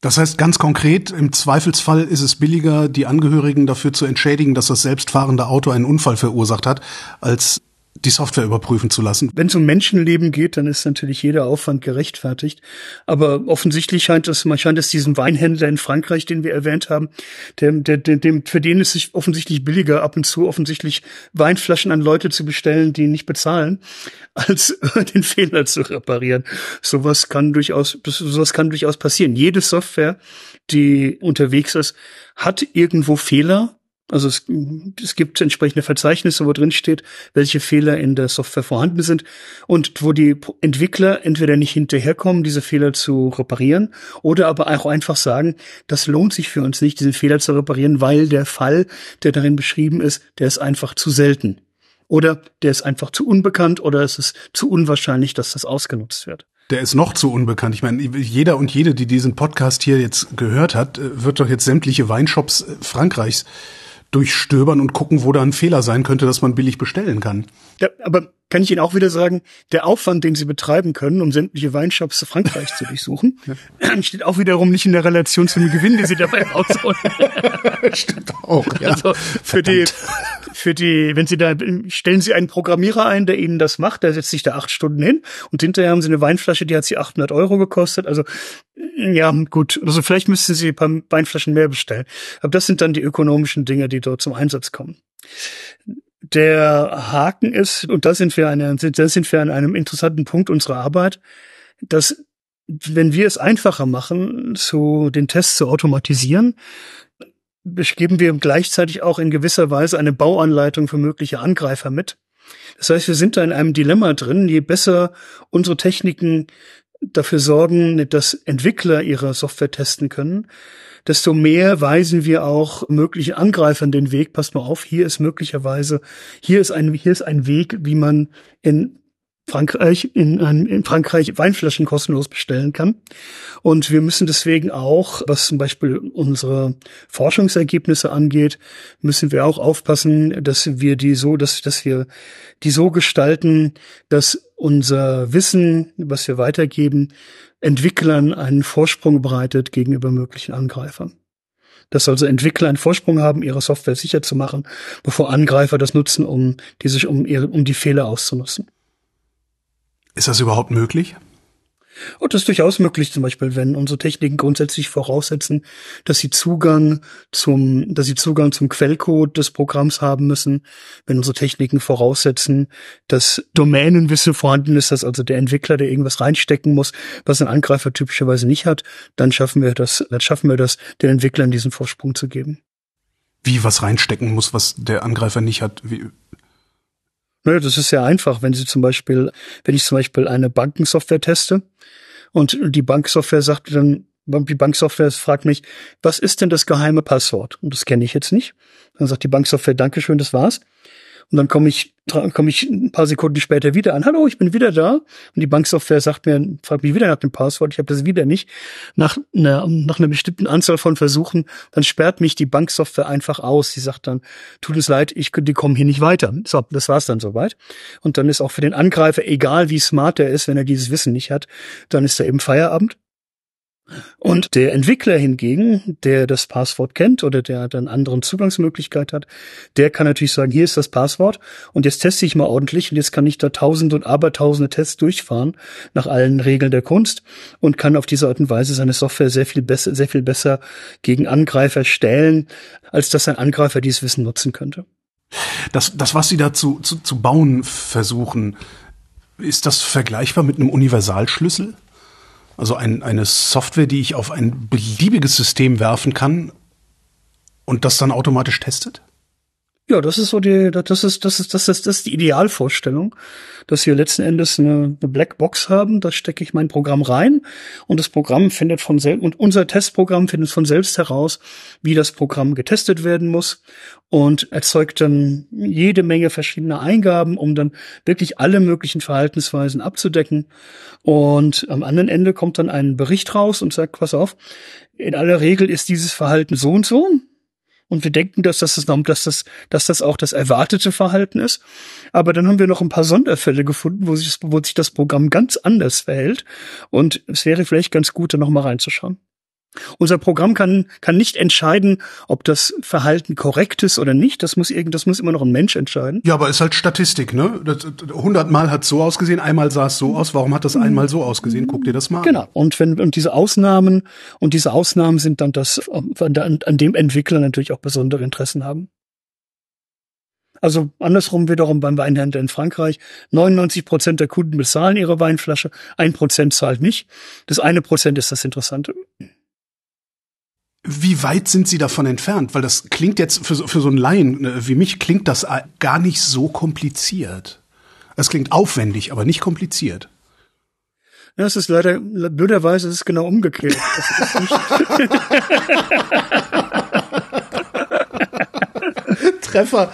Das heißt ganz konkret, im Zweifelsfall ist es billiger, die Angehörigen dafür zu entschädigen, dass das selbstfahrende Auto einen Unfall verursacht hat, als die Software überprüfen zu lassen. Wenn es um Menschenleben geht, dann ist natürlich jeder Aufwand gerechtfertigt. Aber offensichtlich scheint es, man scheint es diesen Weinhändler in Frankreich, den wir erwähnt haben, dem, der, dem, für den ist es offensichtlich billiger, ab und zu offensichtlich Weinflaschen an Leute zu bestellen, die nicht bezahlen, als den Fehler zu reparieren. Sowas kann durchaus, sowas kann durchaus passieren. Jede Software, die unterwegs ist, hat irgendwo Fehler also es, es gibt entsprechende Verzeichnisse, wo drin steht, welche Fehler in der Software vorhanden sind und wo die Entwickler entweder nicht hinterherkommen, diese Fehler zu reparieren oder aber auch einfach sagen, das lohnt sich für uns nicht, diesen Fehler zu reparieren, weil der Fall, der darin beschrieben ist, der ist einfach zu selten. Oder der ist einfach zu unbekannt oder es ist zu unwahrscheinlich, dass das ausgenutzt wird. Der ist noch zu unbekannt. Ich meine, jeder und jede, die diesen Podcast hier jetzt gehört hat, äh, wird doch jetzt sämtliche Weinshops äh, Frankreichs durchstöbern und gucken, wo da ein Fehler sein könnte, dass man billig bestellen kann. Ja, aber kann ich Ihnen auch wieder sagen, der Aufwand, den Sie betreiben können, um sämtliche Weinshops Frankreichs zu durchsuchen, ja. steht auch wiederum nicht in der Relation zu dem Gewinn, den Sie dabei rausholen. Stimmt auch, ja. Also für die, für die, wenn Sie da, stellen Sie einen Programmierer ein, der Ihnen das macht, der setzt sich da acht Stunden hin und hinterher haben Sie eine Weinflasche, die hat Sie 800 Euro gekostet. Also, ja, gut. Also vielleicht müssten Sie ein paar Weinflaschen mehr bestellen. Aber das sind dann die ökonomischen Dinge, die dort zum Einsatz kommen. Der Haken ist, und da sind wir, eine, da an einem interessanten Punkt unserer Arbeit, dass wenn wir es einfacher machen, zu den Tests zu automatisieren, geben wir gleichzeitig auch in gewisser Weise eine Bauanleitung für mögliche Angreifer mit. Das heißt, wir sind da in einem Dilemma drin. Je besser unsere Techniken dafür sorgen, dass Entwickler ihre Software testen können, desto mehr weisen wir auch möglichen Angreifern den Weg. Passt mal auf, hier ist möglicherweise, hier ist ein, hier ist ein Weg, wie man in Frankreich in, in Frankreich Weinflaschen kostenlos bestellen kann. Und wir müssen deswegen auch, was zum Beispiel unsere Forschungsergebnisse angeht, müssen wir auch aufpassen, dass wir die so, dass, dass wir die so gestalten, dass unser Wissen, was wir weitergeben, Entwicklern einen Vorsprung bereitet gegenüber möglichen Angreifern. Dass also Entwickler einen Vorsprung haben, ihre Software sicher zu machen, bevor Angreifer das nutzen, um die sich um ihre, um die Fehler auszunutzen. Ist das überhaupt möglich? Und das ist durchaus möglich, zum Beispiel, wenn unsere Techniken grundsätzlich voraussetzen, dass sie Zugang zum, dass sie Zugang zum Quellcode des Programms haben müssen, wenn unsere Techniken voraussetzen, dass Domänenwissen vorhanden ist, dass also der Entwickler, der irgendwas reinstecken muss, was ein Angreifer typischerweise nicht hat, dann schaffen wir das, dann schaffen wir das, den Entwicklern diesen Vorsprung zu geben. Wie was reinstecken muss, was der Angreifer nicht hat? Wie, naja, das ist sehr einfach. Wenn Sie zum Beispiel, wenn ich zum Beispiel eine Bankensoftware teste und die Banksoftware sagt dann, die Banksoftware fragt mich, was ist denn das geheime Passwort? Und das kenne ich jetzt nicht. Dann sagt die Banksoftware, Dankeschön, das war's. Und dann komme ich, komme ich ein paar Sekunden später wieder an. Hallo, ich bin wieder da. Und die Banksoftware sagt mir, fragt mich wieder nach dem Passwort. Ich habe das wieder nicht. Nach einer, nach einer bestimmten Anzahl von Versuchen, dann sperrt mich die Banksoftware einfach aus. Sie sagt dann, tut es leid, ich, die kommen hier nicht weiter. So, das war's dann soweit. Und dann ist auch für den Angreifer, egal wie smart er ist, wenn er dieses Wissen nicht hat, dann ist er eben Feierabend. Und der Entwickler hingegen, der das Passwort kennt oder der dann anderen Zugangsmöglichkeit hat, der kann natürlich sagen, hier ist das Passwort und jetzt teste ich mal ordentlich und jetzt kann ich da tausende und abertausende Tests durchfahren nach allen Regeln der Kunst und kann auf diese Art und Weise seine Software sehr viel besser, sehr viel besser gegen Angreifer stellen, als dass ein Angreifer dieses Wissen nutzen könnte. Das, das was Sie da zu, zu, zu bauen versuchen, ist das vergleichbar mit einem Universalschlüssel? Also ein, eine Software, die ich auf ein beliebiges System werfen kann und das dann automatisch testet? Ja, das ist so die, das ist, das ist, das ist, das ist die Idealvorstellung, dass wir letzten Endes eine, eine Blackbox haben, da stecke ich mein Programm rein und das Programm findet von selbst, und unser Testprogramm findet von selbst heraus, wie das Programm getestet werden muss und erzeugt dann jede Menge verschiedener Eingaben, um dann wirklich alle möglichen Verhaltensweisen abzudecken. Und am anderen Ende kommt dann ein Bericht raus und sagt, pass auf, in aller Regel ist dieses Verhalten so und so und wir denken, dass das, dass das, dass das auch das erwartete Verhalten ist. Aber dann haben wir noch ein paar Sonderfälle gefunden, wo sich, wo sich das Programm ganz anders verhält. Und es wäre vielleicht ganz gut, da nochmal reinzuschauen. Unser Programm kann, kann nicht entscheiden, ob das Verhalten korrekt ist oder nicht. Das muss irgend, das muss immer noch ein Mensch entscheiden. Ja, aber ist halt Statistik, ne? Hundertmal hat so ausgesehen, einmal sah es so aus. Warum hat das einmal so ausgesehen? Guck dir das mal an. Genau. Und wenn, und diese Ausnahmen, und diese Ausnahmen sind dann das, an, an dem Entwickler natürlich auch besondere Interessen haben. Also andersrum wiederum beim Weinhändler in Frankreich. 99 Prozent der Kunden bezahlen ihre Weinflasche, ein Prozent zahlt nicht. Das eine Prozent ist das Interessante. Wie weit sind Sie davon entfernt? Weil das klingt jetzt für, für so einen Laien äh, wie mich klingt das gar nicht so kompliziert. Es klingt aufwendig, aber nicht kompliziert. Ja, es ist leider, blöderweise ist es genau umgekehrt. Treffer.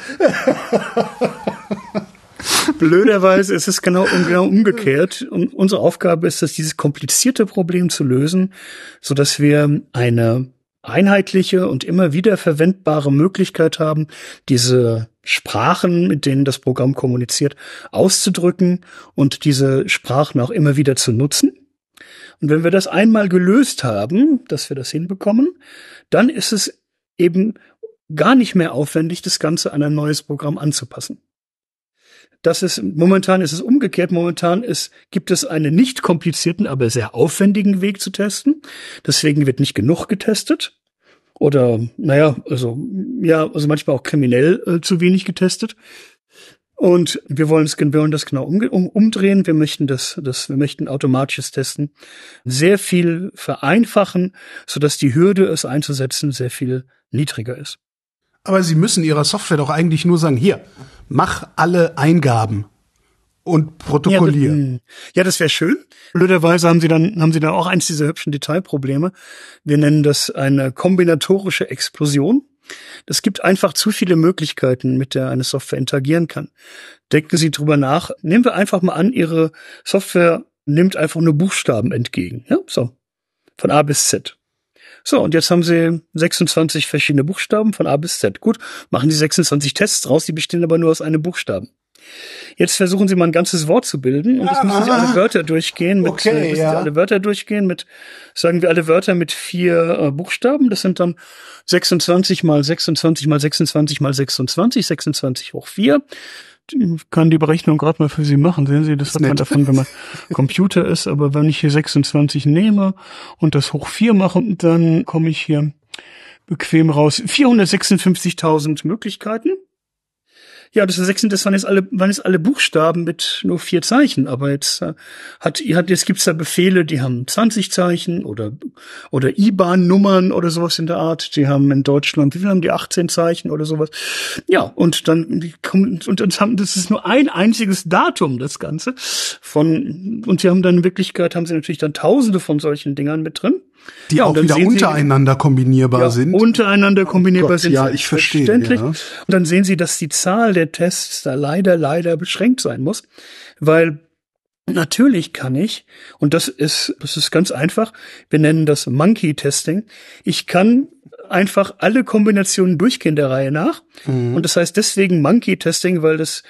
Blöderweise ist es genau, genau umgekehrt. Und unsere Aufgabe ist es, dieses komplizierte Problem zu lösen, so dass wir eine einheitliche und immer wieder verwendbare Möglichkeit haben, diese Sprachen, mit denen das Programm kommuniziert, auszudrücken und diese Sprachen auch immer wieder zu nutzen. Und wenn wir das einmal gelöst haben, dass wir das hinbekommen, dann ist es eben gar nicht mehr aufwendig, das Ganze an ein neues Programm anzupassen. Das ist, momentan ist es umgekehrt. Momentan ist, gibt es einen nicht komplizierten, aber sehr aufwendigen Weg zu testen. Deswegen wird nicht genug getestet. Oder, naja, also, ja, also manchmal auch kriminell äh, zu wenig getestet. Und wir wollen, es, wir wollen das genau um, um, umdrehen. Wir möchten das, das, wir möchten automatisches Testen sehr viel vereinfachen, sodass die Hürde, es einzusetzen, sehr viel niedriger ist. Aber Sie müssen Ihrer Software doch eigentlich nur sagen, hier, mach alle Eingaben und protokollieren. Ja, das, ja, das wäre schön. Blöderweise haben Sie dann haben Sie dann auch eins dieser hübschen Detailprobleme. Wir nennen das eine kombinatorische Explosion. Es gibt einfach zu viele Möglichkeiten, mit der eine Software interagieren kann. Denken Sie drüber nach. Nehmen wir einfach mal an, Ihre Software nimmt einfach nur Buchstaben entgegen. Ja, so. Von A bis Z. So, und jetzt haben Sie 26 verschiedene Buchstaben von A bis Z. Gut, machen Sie 26 Tests draus, die bestehen aber nur aus einem Buchstaben. Jetzt versuchen Sie mal ein ganzes Wort zu bilden und jetzt müssen Sie alle Wörter durchgehen mit, Okay, müssen ja. Sie alle Wörter durchgehen mit, sagen wir alle Wörter mit vier äh, Buchstaben. Das sind dann 26 mal 26 mal 26 mal 26, 26 hoch 4. Ich kann die Berechnung gerade mal für Sie machen. Sehen Sie, das hat man nett. davon, wenn man Computer ist. Aber wenn ich hier 26 nehme und das hoch 4 mache, dann komme ich hier bequem raus. 456.000 Möglichkeiten. Ja, das, sechs- das waren jetzt alle, waren jetzt alle Buchstaben mit nur vier Zeichen. Aber jetzt äh, hat, hat jetzt gibt's da Befehle, die haben 20 Zeichen oder oder IBAN-Nummern oder sowas in der Art. Die haben in Deutschland, wie viel haben die 18 Zeichen oder sowas? Ja, und dann die kommen und das haben, das ist nur ein einziges Datum, das Ganze von und sie haben dann in Wirklichkeit haben sie natürlich dann Tausende von solchen Dingern mit drin. Die Ja, auch wieder sehen Sie- untereinander kombinierbar ja, sind. untereinander kombinierbar Gott, sind. ja, ich verstehe, ja. Und dann sehen Sie, dass die Zahl der Tests da leider, leider beschränkt sein muss, weil Natürlich kann ich, und das ist, das ist ganz einfach, wir nennen das Monkey Testing. Ich kann einfach alle Kombinationen durchgehen der Reihe nach. Und das heißt deswegen Monkey Testing, weil das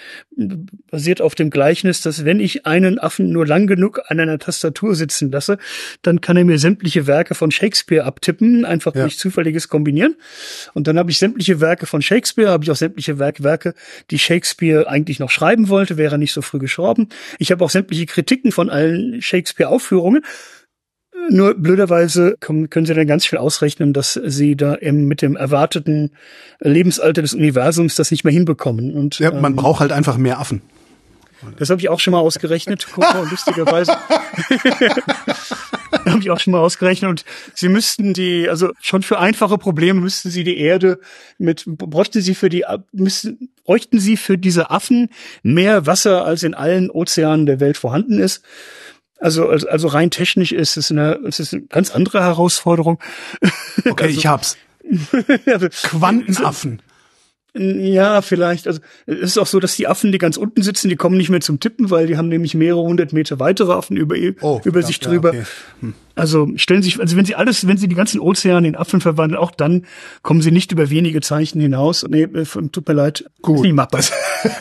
basiert auf dem Gleichnis, dass wenn ich einen Affen nur lang genug an einer Tastatur sitzen lasse, dann kann er mir sämtliche Werke von Shakespeare abtippen, einfach Ja. durch zufälliges Kombinieren. Und dann habe ich sämtliche Werke von Shakespeare, habe ich auch sämtliche Werk Werke, die Shakespeare eigentlich noch schreiben wollte, wäre er nicht so früh gestorben. Ich habe auch sämtliche Kritiken von allen Shakespeare-Aufführungen. Nur blöderweise können, Sie dann ganz viel ausrechnen, dass Sie da eben mit dem erwarteten Lebensalter des Universums das nicht mehr hinbekommen. Und Ja, man ähm, braucht halt einfach mehr Affen. das habe ich auch schon mal ausgerechnet. Guck mal, lustigerweise. habe ich auch schon mal ausgerechnet. Und Sie müssten die, also schon für einfache Probleme müssten Sie die Erde mit, bräuchten Sie für die, müssten, bräuchten Sie für diese Affen mehr Wasser, als in allen Ozeanen der Welt vorhanden ist. Also, also, also rein technisch ist es eine, es ist eine ganz andere Herausforderung. Okay, ich hab's. Also, Quantenaffen. Ja, vielleicht. Also es ist auch so, dass die Affen, die ganz unten sitzen, die kommen nicht mehr zum Tippen, weil die haben nämlich mehrere hundert Meter weitere Affen über, Oh, über sich ja, drüber. okay. Also stellen sich, also wenn sie alles, wenn sie die ganzen Ozeane in Affen verwandeln, auch dann kommen sie nicht über wenige Zeichen hinaus. Nee, äh, tut mir leid. Gut. Ist nicht machbar.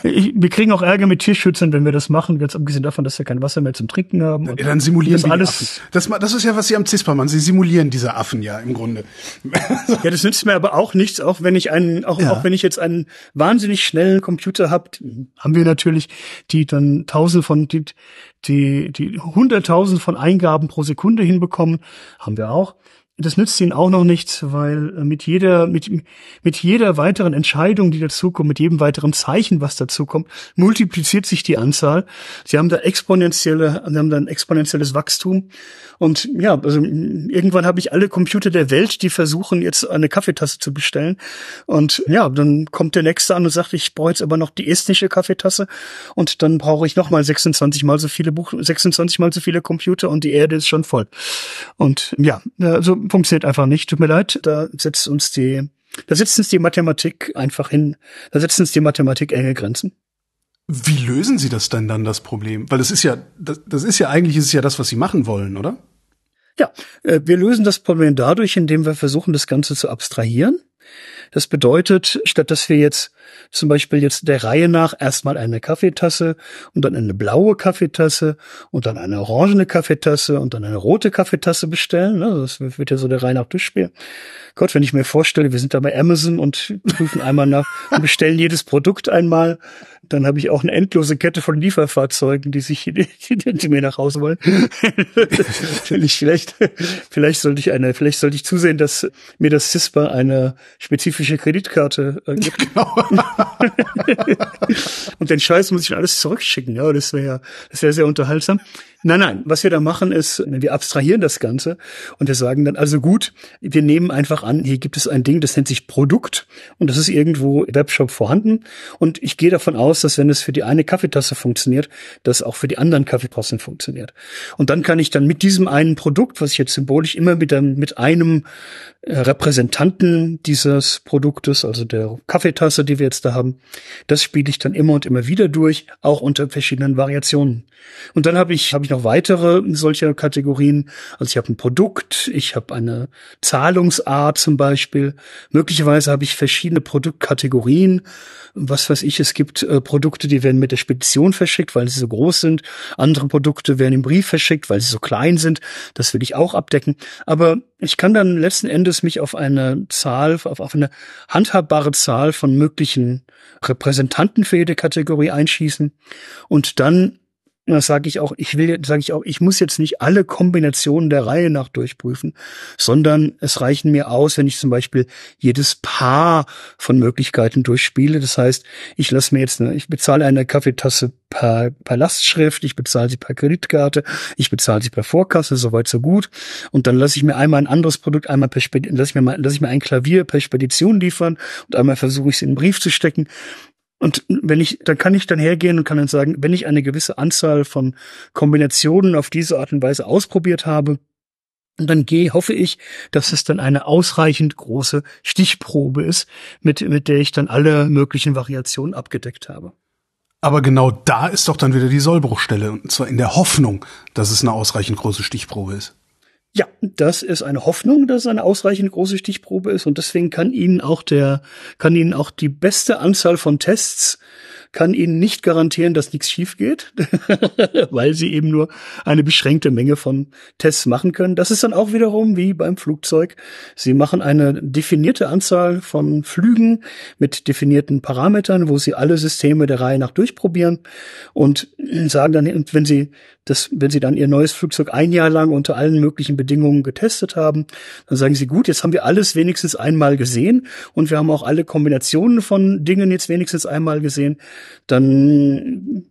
Ich, wir kriegen auch Ärger mit Tierschützern, wenn wir das machen, ganz abgesehen davon, dass wir kein Wasser mehr zum Trinken haben. Und Ja, dann simulieren das alles. Affen. Das, das ist ja, was Sie am CISPA machen. Sie simulieren diese Affen ja im Grunde. Ja, das nützt mir aber auch nichts, auch wenn ich einen, auch, Ja. auch wenn ich jetzt einen wahnsinnig schnellen Computer habe, haben wir natürlich, die dann tausend von, die, die, die hunderttausend von Eingaben pro Sekunde hinbekommen, haben wir auch. Das nützt ihnen auch noch nichts, weil äh, mit jeder, mit, mit jeder weiteren Entscheidung, die dazukommt, mit jedem weiteren Zeichen, was dazukommt, multipliziert sich die Anzahl. Sie haben da exponentielle, sie haben da ein exponentielles Wachstum. Und ja, also irgendwann habe ich alle Computer der Welt, die versuchen jetzt eine Kaffeetasse zu bestellen. Und ja, dann kommt der nächste an und sagt, ich brauche jetzt aber noch die estnische Kaffeetasse. Und dann brauche ich noch mal 26 mal so viele Buch, 26 mal so viele Computer und die Erde ist schon voll. Und ja, also funktioniert einfach nicht. Tut mir leid, da setzt uns die, da setzt uns die Mathematik einfach hin, da setzt uns die Mathematik enge Grenzen. Wie lösen Sie das denn dann, das Problem? Weil das ist ja, das, das ist ja eigentlich ist es ja das, was Sie machen wollen, oder? Ja, äh, wir lösen das Problem dadurch, indem wir versuchen, das Ganze zu abstrahieren. Das bedeutet, statt dass wir jetzt zum Beispiel jetzt der Reihe nach erstmal eine Kaffeetasse und dann eine blaue Kaffeetasse und dann eine orangene Kaffeetasse und dann eine rote Kaffeetasse bestellen. Ne? Das wird ja so der Reihe nach Durchspiel. Gott, wenn ich mir vorstelle, wir sind da bei Amazon und prüfen einmal nach und bestellen jedes Produkt einmal, dann habe ich auch eine endlose Kette von Lieferfahrzeugen, die sich die, mir nach Hause wollen. vielleicht, vielleicht sollte ich eine, vielleicht sollte ich zusehen, dass mir das CISPA eine spezifische Kreditkarte äh, gibt. Genau. und den Scheiß muss ich alles zurückschicken. Ja, das wäre, das wäre sehr unterhaltsam. Nein, nein, was wir da machen ist, wir abstrahieren das Ganze und wir sagen dann, also gut, wir nehmen einfach an, hier gibt es ein Ding, das nennt sich Produkt und das ist irgendwo im Webshop vorhanden und ich gehe davon aus, dass wenn es für die eine Kaffeetasse funktioniert, das auch für die anderen Kaffeetassen funktioniert. Und dann kann ich dann mit diesem einen Produkt, was ich jetzt symbolisch immer mit, einem, mit einem Repräsentanten dieses Produktes, also der Kaffeetasse, die wir jetzt da haben, das spiele ich dann immer und immer wieder durch, auch unter verschiedenen Variationen. Und dann habe ich, habe ich noch weitere solcher Kategorien. Also ich habe ein Produkt, ich habe eine Zahlungsart zum Beispiel. Möglicherweise habe ich verschiedene Produktkategorien. Was weiß ich, es gibt äh, Produkte, die werden mit der Spedition verschickt, weil sie so groß sind. Andere Produkte werden im Brief verschickt, weil sie so klein sind. Das will ich auch abdecken. Aber ich kann dann letzten Endes mich auf eine Zahl, auf, auf eine handhabbare Zahl von möglichen Repräsentanten für jede Kategorie einschießen und dann das sage ich auch, ich will, sage ich auch, ich muss jetzt nicht alle Kombinationen der Reihe nach durchprüfen, sondern es reichen mir aus, wenn ich zum Beispiel jedes Paar von Möglichkeiten durchspiele. Das heißt, ich lasse mir jetzt, ich bezahle eine Kaffeetasse per, per Lastschrift, ich bezahle sie per Kreditkarte, ich bezahle sie per Vorkasse, soweit so gut. Und dann lasse ich mir einmal ein anderes Produkt, einmal per lasse ich mir mal, lasse ich mir ein Klavier per Spedition liefern und einmal versuche ich es in den Brief zu stecken. Und wenn ich, dann kann ich dann hergehen und kann dann sagen, wenn ich eine gewisse Anzahl von Kombinationen auf diese Art und Weise ausprobiert habe, dann gehe, hoffe ich, dass es dann eine ausreichend große Stichprobe ist, mit, mit der ich dann alle möglichen Variationen abgedeckt habe. Aber genau da ist doch dann wieder die Sollbruchstelle, und zwar in der Hoffnung, dass es eine ausreichend große Stichprobe ist. Ja, das ist eine Hoffnung, dass es eine ausreichend große Stichprobe ist. Und deswegen kann Ihnen auch der, kann Ihnen auch die beste Anzahl von Tests kann Ihnen nicht garantieren, dass nichts schief geht, weil Sie eben nur eine beschränkte Menge von Tests machen können. Das ist dann auch wiederum wie beim Flugzeug. Sie machen eine definierte Anzahl von Flügen mit definierten Parametern, wo Sie alle Systeme der Reihe nach durchprobieren und sagen dann, wenn Sie das, wenn Sie dann Ihr neues Flugzeug ein Jahr lang unter allen möglichen Bedingungen getestet haben, dann sagen Sie, gut, jetzt haben wir alles wenigstens einmal gesehen und wir haben auch alle Kombinationen von Dingen jetzt wenigstens einmal gesehen dann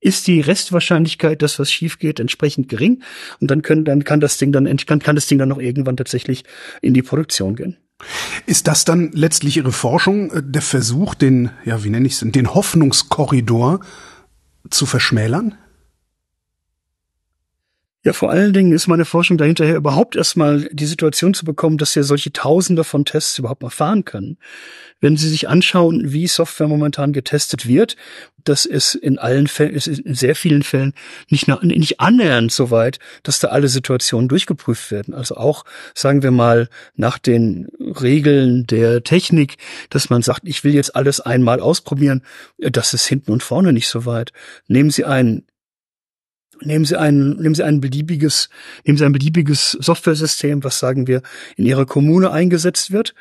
ist die Restwahrscheinlichkeit, dass was schief geht, entsprechend gering. Und dann können, dann kann das Ding dann, kann, kann das Ding dann noch irgendwann tatsächlich in die Produktion gehen. Ist das dann letztlich Ihre Forschung, äh, der Versuch, den, ja, wie nenne ich es, den Hoffnungskorridor zu verschmälern? Ja, vor allen Dingen ist meine Forschung dahinterher überhaupt erstmal die Situation zu bekommen, dass wir solche Tausende von Tests überhaupt mal fahren können. Wenn Sie sich anschauen, wie Software momentan getestet wird, das ist in allen Fällen, ist in sehr vielen Fällen nicht, nicht annähernd so weit, dass da alle Situationen durchgeprüft werden. Also auch, sagen wir mal, nach den Regeln der Technik, dass man sagt, ich will jetzt alles einmal ausprobieren, das ist hinten und vorne nicht so weit. Nehmen Sie einen Nehmen Sie ein, nehmen Sie ein beliebiges, nehmen Sie ein beliebiges Softwaresystem, was sagen wir in Ihrer Kommune eingesetzt wird,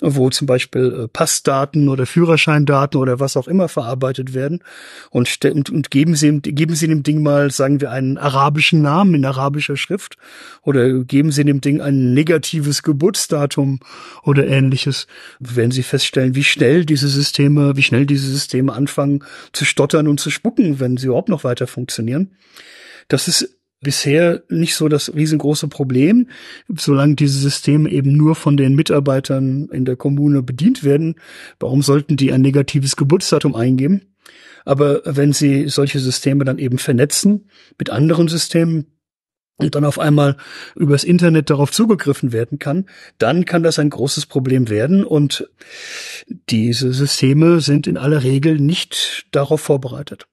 wo zum Beispiel äh, Passdaten oder Führerscheindaten oder was auch immer verarbeitet werden und, und, und geben Sie geben Sie dem Ding mal, sagen wir, einen arabischen Namen in arabischer Schrift oder geben Sie dem Ding ein negatives Geburtsdatum oder ähnliches, werden Sie feststellen, wie schnell diese Systeme, wie schnell diese Systeme anfangen zu stottern und zu spucken, wenn sie überhaupt noch weiter funktionieren. Das ist bisher nicht so das riesengroße Problem, solange diese Systeme eben nur von den Mitarbeitern in der Kommune bedient werden. Warum sollten die ein negatives Geburtsdatum eingeben? Aber wenn sie solche Systeme dann eben vernetzen mit anderen Systemen, und dann auf einmal übers Internet darauf zugegriffen werden kann, dann kann das ein großes Problem werden und diese Systeme sind in aller Regel nicht darauf vorbereitet.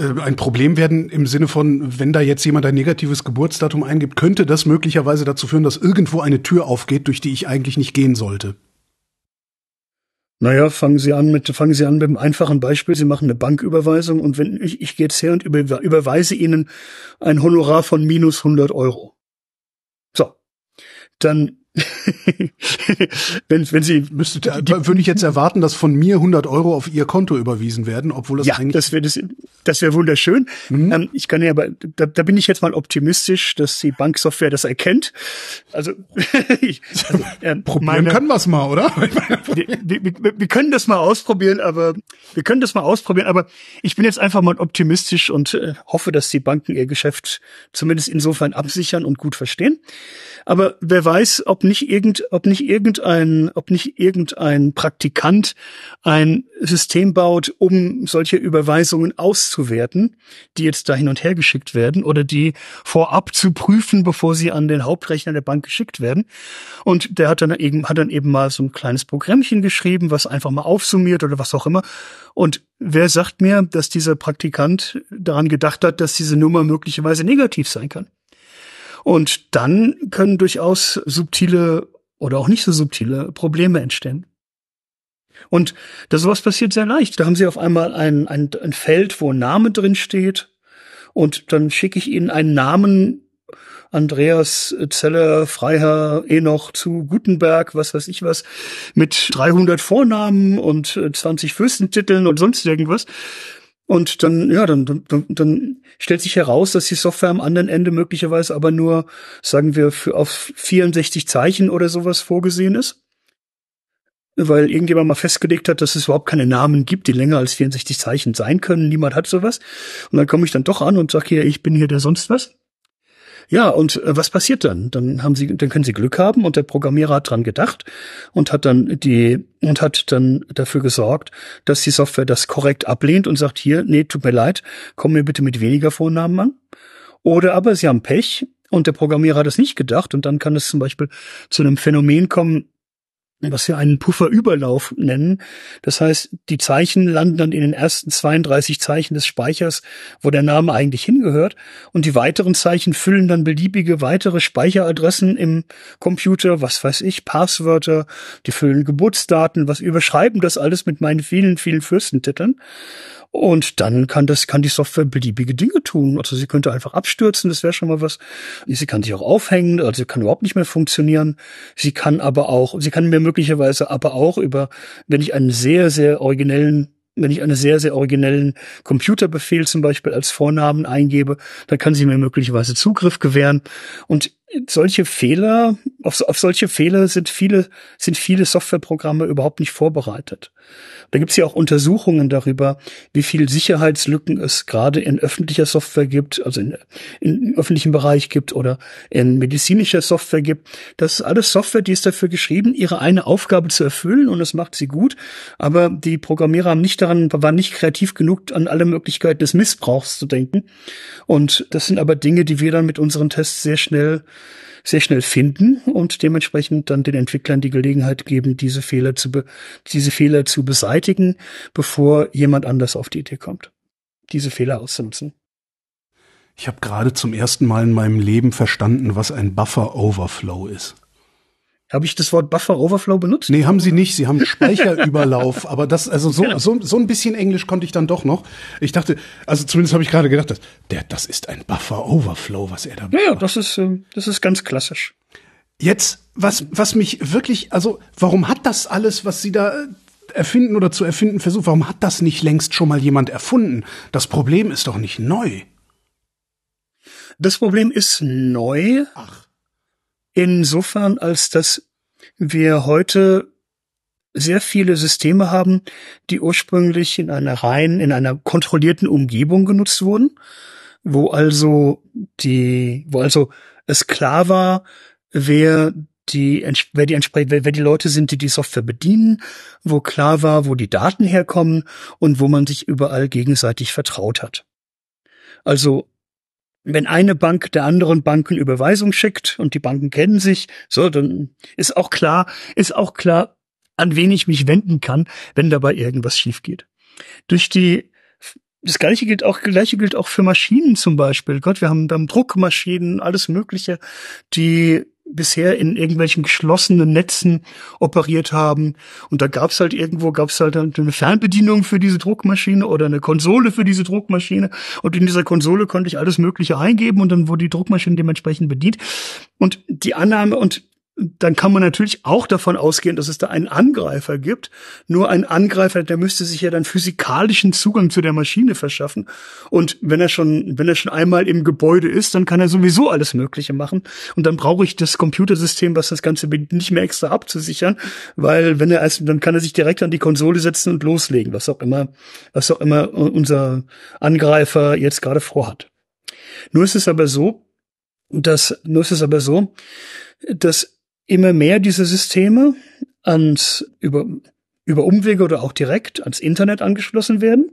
Äh, ein Problem werden im Sinne von, wenn da jetzt jemand ein negatives Geburtsdatum eingibt, könnte das möglicherweise dazu führen, dass irgendwo eine Tür aufgeht, durch die ich eigentlich nicht gehen sollte. Naja, fangen Sie an mit, fangen Sie an mit einem einfachen Beispiel. Sie machen eine Banküberweisung und wenn ich, ich gehe jetzt her und über, überweise Ihnen ein Honorar von minus 100 Euro. So. Dann wenn, wenn Sie müsste, würde ich jetzt erwarten, dass von mir 100 Euro auf Ihr Konto überwiesen werden, obwohl das ja, eigentlich das wäre das, das wäre wunderschön. Mhm. Ähm, ich kann ja, aber da, da bin ich jetzt mal optimistisch, dass die Banksoftware das erkennt. Also, ich, also äh, probieren meine, können wir es mal, oder? wir, wir, wir, wir können das mal ausprobieren, aber wir können das mal ausprobieren. Aber ich bin jetzt einfach mal optimistisch und äh, hoffe, dass die Banken ihr Geschäft zumindest insofern absichern und gut verstehen. Aber wer weiß, ob nicht irgend, ob nicht irgendein, ob nicht irgendein Praktikant ein System baut, um solche Überweisungen auszuwerten, die jetzt da hin und her geschickt werden oder die vorab zu prüfen, bevor sie an den Hauptrechner der Bank geschickt werden. Und der hat dann eben, hat dann eben mal so ein kleines Programmchen geschrieben, was einfach mal aufsummiert oder was auch immer. Und wer sagt mir, dass dieser Praktikant daran gedacht hat, dass diese Nummer möglicherweise negativ sein kann? Und dann können durchaus subtile oder auch nicht so subtile Probleme entstehen. Und das sowas passiert sehr leicht. Da haben Sie auf einmal ein, ein, ein Feld, wo ein Name drin steht. Und dann schicke ich Ihnen einen Namen, Andreas Zeller, Freiherr Enoch zu Gutenberg, was weiß ich was, mit 300 Vornamen und 20 Fürstentiteln und sonst irgendwas. Und dann, ja, dann, dann, dann stellt sich heraus, dass die Software am anderen Ende möglicherweise aber nur, sagen wir, für auf 64 Zeichen oder sowas vorgesehen ist. Weil irgendjemand mal festgelegt hat, dass es überhaupt keine Namen gibt, die länger als 64 Zeichen sein können. Niemand hat sowas. Und dann komme ich dann doch an und sage hier, ich bin hier der sonst was. Ja, und äh, was passiert dann? Dann haben Sie, dann können Sie Glück haben und der Programmierer hat dran gedacht und hat dann die und hat dann dafür gesorgt, dass die Software das korrekt ablehnt und sagt hier, nee, tut mir leid, komm mir bitte mit weniger Vornamen an. Oder aber Sie haben Pech und der Programmierer hat es nicht gedacht und dann kann es zum Beispiel zu einem Phänomen kommen, was wir einen Pufferüberlauf nennen. Das heißt, die Zeichen landen dann in den ersten 32 Zeichen des Speichers, wo der Name eigentlich hingehört. Und die weiteren Zeichen füllen dann beliebige weitere Speicheradressen im Computer, was weiß ich, Passwörter, die füllen Geburtsdaten, was überschreiben das alles mit meinen vielen, vielen Fürstentiteln. Und dann kann das, kann die Software beliebige Dinge tun. Also sie könnte einfach abstürzen, das wäre schon mal was. Sie kann sich auch aufhängen, also sie kann überhaupt nicht mehr funktionieren. Sie kann aber auch, sie kann mir möglicherweise aber auch über, wenn ich einen sehr, sehr originellen wenn ich einen sehr, sehr originellen Computerbefehl zum Beispiel als Vornamen eingebe, dann kann sie mir möglicherweise Zugriff gewähren. Und solche Fehler, auf, auf solche Fehler sind viele, sind viele Softwareprogramme überhaupt nicht vorbereitet. Da gibt es ja auch Untersuchungen darüber, wie viel Sicherheitslücken es gerade in öffentlicher Software gibt, also in, in öffentlichem Bereich gibt oder in medizinischer Software gibt. Das ist alles Software, die ist dafür geschrieben, ihre eine Aufgabe zu erfüllen und das macht sie gut. Aber die Programmierer haben nicht daran, waren nicht kreativ genug, an alle Möglichkeiten des Missbrauchs zu denken. Und das sind aber Dinge, die wir dann mit unseren Tests sehr schnell sehr schnell finden und dementsprechend dann den Entwicklern die Gelegenheit geben, diese Fehler zu, diese Fehler zu beseitigen, bevor jemand anders auf die Idee kommt, diese Fehler auszunutzen. Ich habe gerade zum ersten Mal in meinem Leben verstanden, was ein Buffer Overflow ist. Habe ich das Wort Buffer Overflow benutzt? Nee, haben sie nicht. Sie haben Speicherüberlauf. aber das, also so, so, so ein bisschen Englisch konnte ich dann doch noch. Ich dachte, also zumindest habe ich gerade gedacht, dass, der, das ist ein Buffer Overflow, was er da macht. Ja, das ist, ähm, das ist ganz klassisch. Jetzt, was, was mich wirklich, also, warum hat das alles, was Sie da äh, erfinden oder zu erfinden versucht, warum hat das nicht längst schon mal jemand erfunden? Das Problem ist doch nicht neu. Das Problem ist neu. Ach insofern, als dass wir heute sehr viele Systeme haben, die ursprünglich in einer rein, in einer kontrollierten Umgebung genutzt wurden, wo also die, wo also es klar war, wer die, wer die, wer, die Leute sind, die die Software bedienen, wo klar war, wo die Daten herkommen und wo man sich überall gegenseitig vertraut hat. Also wenn eine Bank der anderen Banken Überweisung schickt und die Banken kennen sich, so, dann ist auch klar, ist auch klar, an wen ich mich wenden kann, wenn dabei irgendwas schief geht. Durch die das gleiche gilt auch, gleiche gilt auch für Maschinen zum Beispiel. Gott, wir haben, wir Druckmaschinen, alles Mögliche, die bisher in irgendwelchen geschlossenen Netzen operiert haben. Und da gab's halt irgendwo, gab's halt eine Fernbedienung für diese Druckmaschine oder eine Konsole für diese Druckmaschine. Und in dieser Konsole konnte ich alles Mögliche eingeben und dann wurde die Druckmaschine dementsprechend bedient. Und die Annahme, und dann kann man natürlich auch davon ausgehen, dass es da einen Angreifer gibt. Nur ein Angreifer, der müsste sich ja dann physikalischen Zugang zu der Maschine verschaffen. Und wenn er schon, wenn er schon einmal im Gebäude ist, dann kann er sowieso alles Mögliche machen. Und dann brauche ich das Computersystem, was das Ganze nicht mehr extra abzusichern, weil wenn er als, dann kann er sich direkt an die Konsole setzen und loslegen, was auch immer, was auch immer unser Angreifer jetzt gerade vorhat. Nur ist es aber so, dass, nur ist es aber so, dass immer mehr diese Systeme ans über über Umwege oder auch direkt ans Internet angeschlossen werden.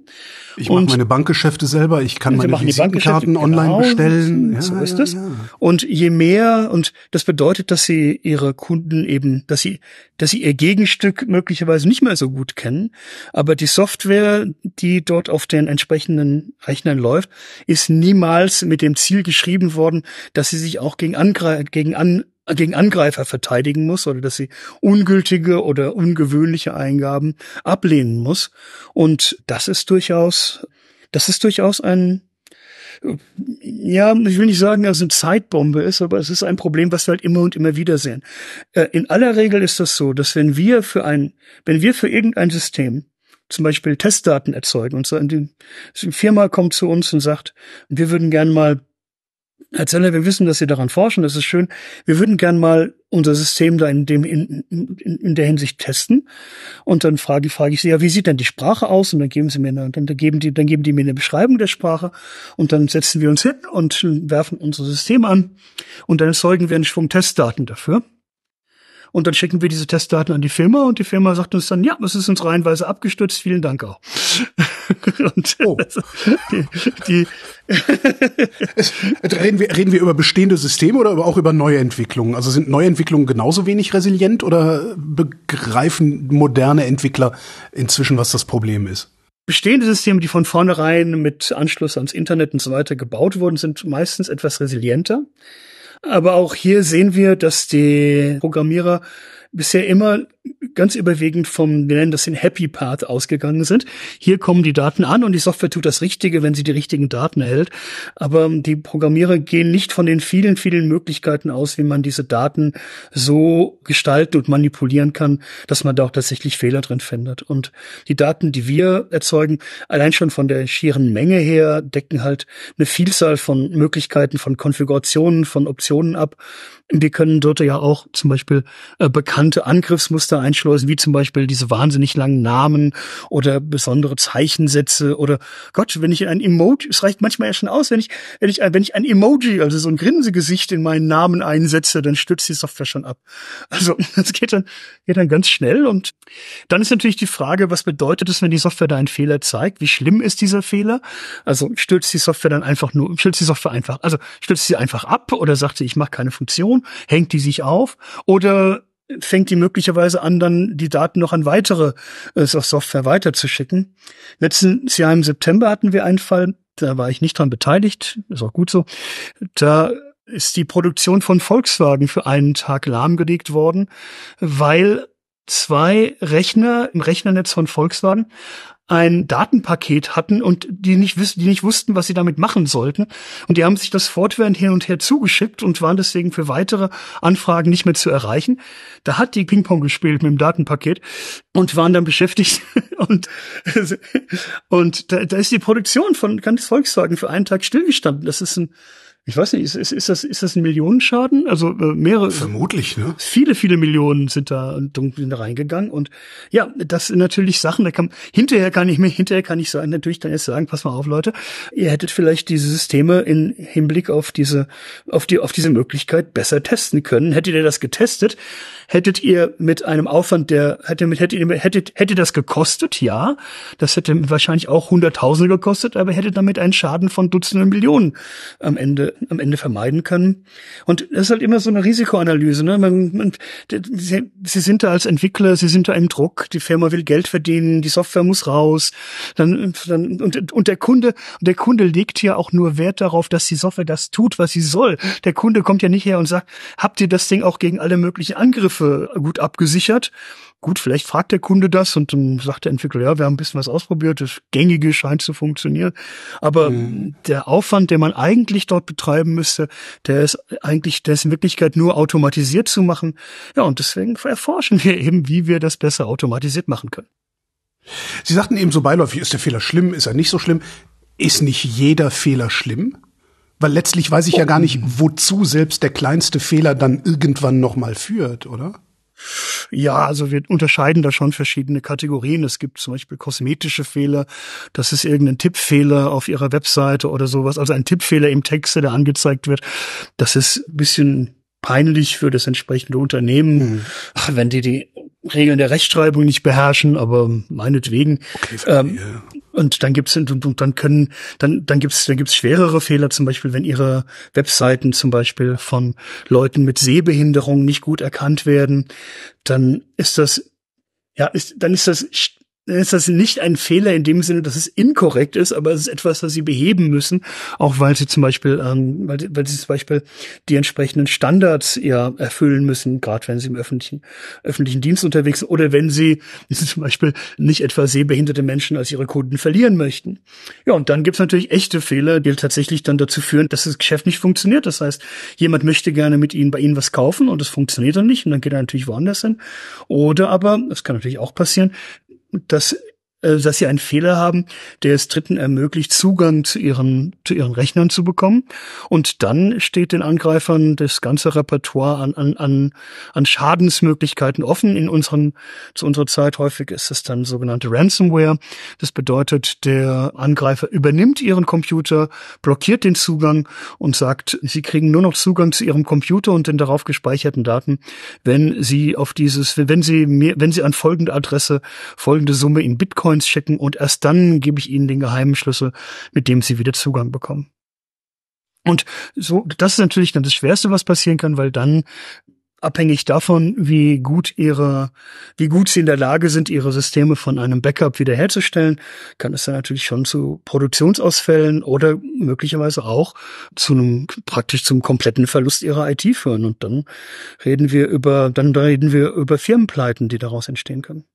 Ich mache meine Bankgeschäfte selber, ich kann meine Visitenkarten online genau, bestellen. Ja, so ist ja, es. Ja. Und je mehr, und das bedeutet, dass sie ihre Kunden eben, dass sie, dass sie ihr Gegenstück möglicherweise nicht mehr so gut kennen, aber die Software, die dort auf den entsprechenden Rechnern läuft, ist niemals mit dem Ziel geschrieben worden, dass sie sich auch gegen, Angre gegen an gegen Angreifer verteidigen muss oder dass sie ungültige oder ungewöhnliche Eingaben ablehnen muss. Und das ist durchaus, das ist durchaus ein, ja, ich will nicht sagen, dass es eine Zeitbombe ist, aber es ist ein Problem, was wir halt immer und immer wieder sehen. Äh, in aller Regel ist das so, dass wenn wir für ein, wenn wir für irgendein System zum Beispiel Testdaten erzeugen und so, die Firma kommt zu uns und sagt, wir würden gern mal Herr Zeller, wir wissen, dass Sie daran forschen, das ist schön. Wir würden gern mal unser System da in, dem, in, in, in der Hinsicht testen. Und dann frage, frage ich Sie, ja, wie sieht denn die Sprache aus? Und dann geben Sie mir eine, dann geben die, dann geben die mir eine Beschreibung der Sprache. Und dann setzen wir uns hin und werfen unser System an. Und dann erzeugen wir einen Schwung Testdaten dafür. Und dann schicken wir diese Testdaten an die Firma und die Firma sagt uns dann, ja, das ist uns reihenweise abgestürzt, vielen Dank auch. und oh. die, die reden, wir, reden wir über bestehende Systeme oder auch über neue Entwicklungen? Also sind neue Entwicklungen genauso wenig resilient oder begreifen moderne Entwickler inzwischen, was das Problem ist? Bestehende Systeme, die von vornherein mit Anschluss ans Internet und so weiter gebaut wurden, sind meistens etwas resilienter. Aber auch hier sehen wir, dass die Programmierer bisher immer ganz überwiegend vom, wir nennen das den Happy Part ausgegangen sind. Hier kommen die Daten an und die Software tut das Richtige, wenn sie die richtigen Daten erhält. Aber die Programmierer gehen nicht von den vielen, vielen Möglichkeiten aus, wie man diese Daten so gestalten und manipulieren kann, dass man da auch tatsächlich Fehler drin findet. Und die Daten, die wir erzeugen, allein schon von der schieren Menge her, decken halt eine Vielzahl von Möglichkeiten, von Konfigurationen, von Optionen ab. Wir können dort ja auch zum Beispiel äh, bekannte Angriffsmuster einschleusen, wie zum Beispiel diese wahnsinnig langen Namen oder besondere Zeichensätze oder Gott, wenn ich ein Emoji, es reicht manchmal ja schon aus, wenn ich, wenn ich, wenn ich ein Emoji, also so ein Grinsegesicht in meinen Namen einsetze, dann stützt die Software schon ab. Also das geht dann, geht dann ganz schnell und dann ist natürlich die Frage, was bedeutet es, wenn die Software da einen Fehler zeigt? Wie schlimm ist dieser Fehler? Also stürzt die Software dann einfach nur, stürzt die Software einfach, also stürzt sie einfach ab oder sagt sie, ich mache keine Funktion? Hängt die sich auf oder fängt die möglicherweise an, dann die Daten noch an weitere äh, Software weiterzuschicken. Letztes Jahr im September hatten wir einen Fall, da war ich nicht dran beteiligt, ist auch gut so. Da ist die Produktion von Volkswagen für einen Tag lahmgelegt worden, weil zwei Rechner im Rechnernetz von Volkswagen ein Datenpaket hatten und die nicht wissen, die nicht wussten, was sie damit machen sollten. Und die haben sich das fortwährend hin und her zugeschickt und waren deswegen für weitere Anfragen nicht mehr zu erreichen. Da hat die Ping-Pong gespielt mit dem Datenpaket und waren dann beschäftigt und, und da, da ist die Produktion von ganz Volkswagen für einen Tag stillgestanden. Das ist ein ich weiß nicht, ist, ist, ist, das, ist das ein Millionenschaden? Also äh, mehrere. Vermutlich, ne? Viele, viele Millionen sind da, sind da reingegangen. Und ja, das sind natürlich Sachen, da kann hinterher kann ich mir, hinterher kann ich sagen, natürlich dann jetzt sagen, pass mal auf, Leute, ihr hättet vielleicht diese Systeme in Hinblick auf diese, auf die, auf diese Möglichkeit besser testen können. Hättet ihr das getestet, hättet ihr mit einem Aufwand, der hätte mit hättet ihr hättet hätte das gekostet, ja, das hätte wahrscheinlich auch Hunderttausende gekostet, aber hättet damit einen Schaden von Dutzenden Millionen am Ende am Ende vermeiden können. Und das ist halt immer so eine Risikoanalyse. Ne? Man, man, sie, sie sind da als Entwickler, sie sind da im Druck, die Firma will Geld verdienen, die Software muss raus. Dann, dann, und, und der Kunde, der Kunde legt ja auch nur Wert darauf, dass die Software das tut, was sie soll. Der Kunde kommt ja nicht her und sagt, habt ihr das Ding auch gegen alle möglichen Angriffe gut abgesichert? Gut, vielleicht fragt der Kunde das und dann sagt der Entwickler, ja, wir haben ein bisschen was ausprobiert, das Gängige scheint zu funktionieren. Aber mhm. der Aufwand, den man eigentlich dort betreiben müsste, der ist eigentlich, der ist in Wirklichkeit nur automatisiert zu machen. Ja, und deswegen erforschen wir eben, wie wir das besser automatisiert machen können. Sie sagten eben so beiläufig, ist der Fehler schlimm, ist er nicht so schlimm? Ist nicht jeder Fehler schlimm? Weil letztlich weiß ich ja gar nicht, wozu selbst der kleinste Fehler dann irgendwann nochmal führt, oder? Ja, also wir unterscheiden da schon verschiedene Kategorien. Es gibt zum Beispiel kosmetische Fehler. Das ist irgendein Tippfehler auf Ihrer Webseite oder sowas. Also ein Tippfehler im Text, der angezeigt wird. Das ist ein bisschen peinlich für das entsprechende Unternehmen, mhm. wenn die die Regeln der Rechtschreibung nicht beherrschen, aber meinetwegen. Okay, ähm, und dann gibt's und, dann können dann dann gibt's dann gibt's schwerere Fehler, zum Beispiel wenn ihre Webseiten zum Beispiel von Leuten mit Sehbehinderung nicht gut erkannt werden, dann ist das ja ist dann ist das ist das nicht ein Fehler in dem Sinne, dass es inkorrekt ist, aber es ist etwas, das sie beheben müssen, auch weil sie zum Beispiel, ähm, weil, weil sie zum Beispiel die entsprechenden Standards ja erfüllen müssen, gerade wenn sie im öffentlichen öffentlichen Dienst unterwegs sind oder wenn sie, zum Beispiel nicht etwa sehbehinderte Menschen als ihre Kunden verlieren möchten. Ja, und dann gibt's natürlich echte Fehler, die tatsächlich dann dazu führen, dass das Geschäft nicht funktioniert. Das heißt, jemand möchte gerne mit ihnen bei ihnen was kaufen und es funktioniert dann nicht und dann geht er natürlich woanders hin. Oder aber, das kann natürlich auch passieren, dass äh, dass sie einen Fehler haben, der es Dritten ermöglicht, Zugang zu ihren, zu ihren Rechnern zu bekommen. Und dann steht den Angreifern das ganze Repertoire an, an, an, an Schadensmöglichkeiten offen. In unseren, zu unserer Zeit häufig ist es dann sogenannte Ransomware. Das bedeutet, der Angreifer übernimmt ihren Computer, blockiert den Zugang und sagt, sie kriegen nur noch Zugang zu ihrem Computer und den darauf gespeicherten Daten, wenn sie auf dieses, wenn sie mir, wenn sie an folgende Adresse folgende Summe in Bitcoin Bitcoins schicken und erst dann gebe ich ihnen den geheimen Schlüssel, mit dem sie wieder Zugang bekommen. Und so, das ist natürlich dann das Schwerste, was passieren kann, weil dann abhängig davon, wie gut ihre, wie gut sie in der Lage sind, ihre Systeme von einem Backup wiederherzustellen, kann es dann natürlich schon zu Produktionsausfällen oder möglicherweise auch zu einem, praktisch zum kompletten Verlust ihrer IT führen. Und dann reden wir über, dann reden wir über Firmenpleiten, die daraus entstehen können.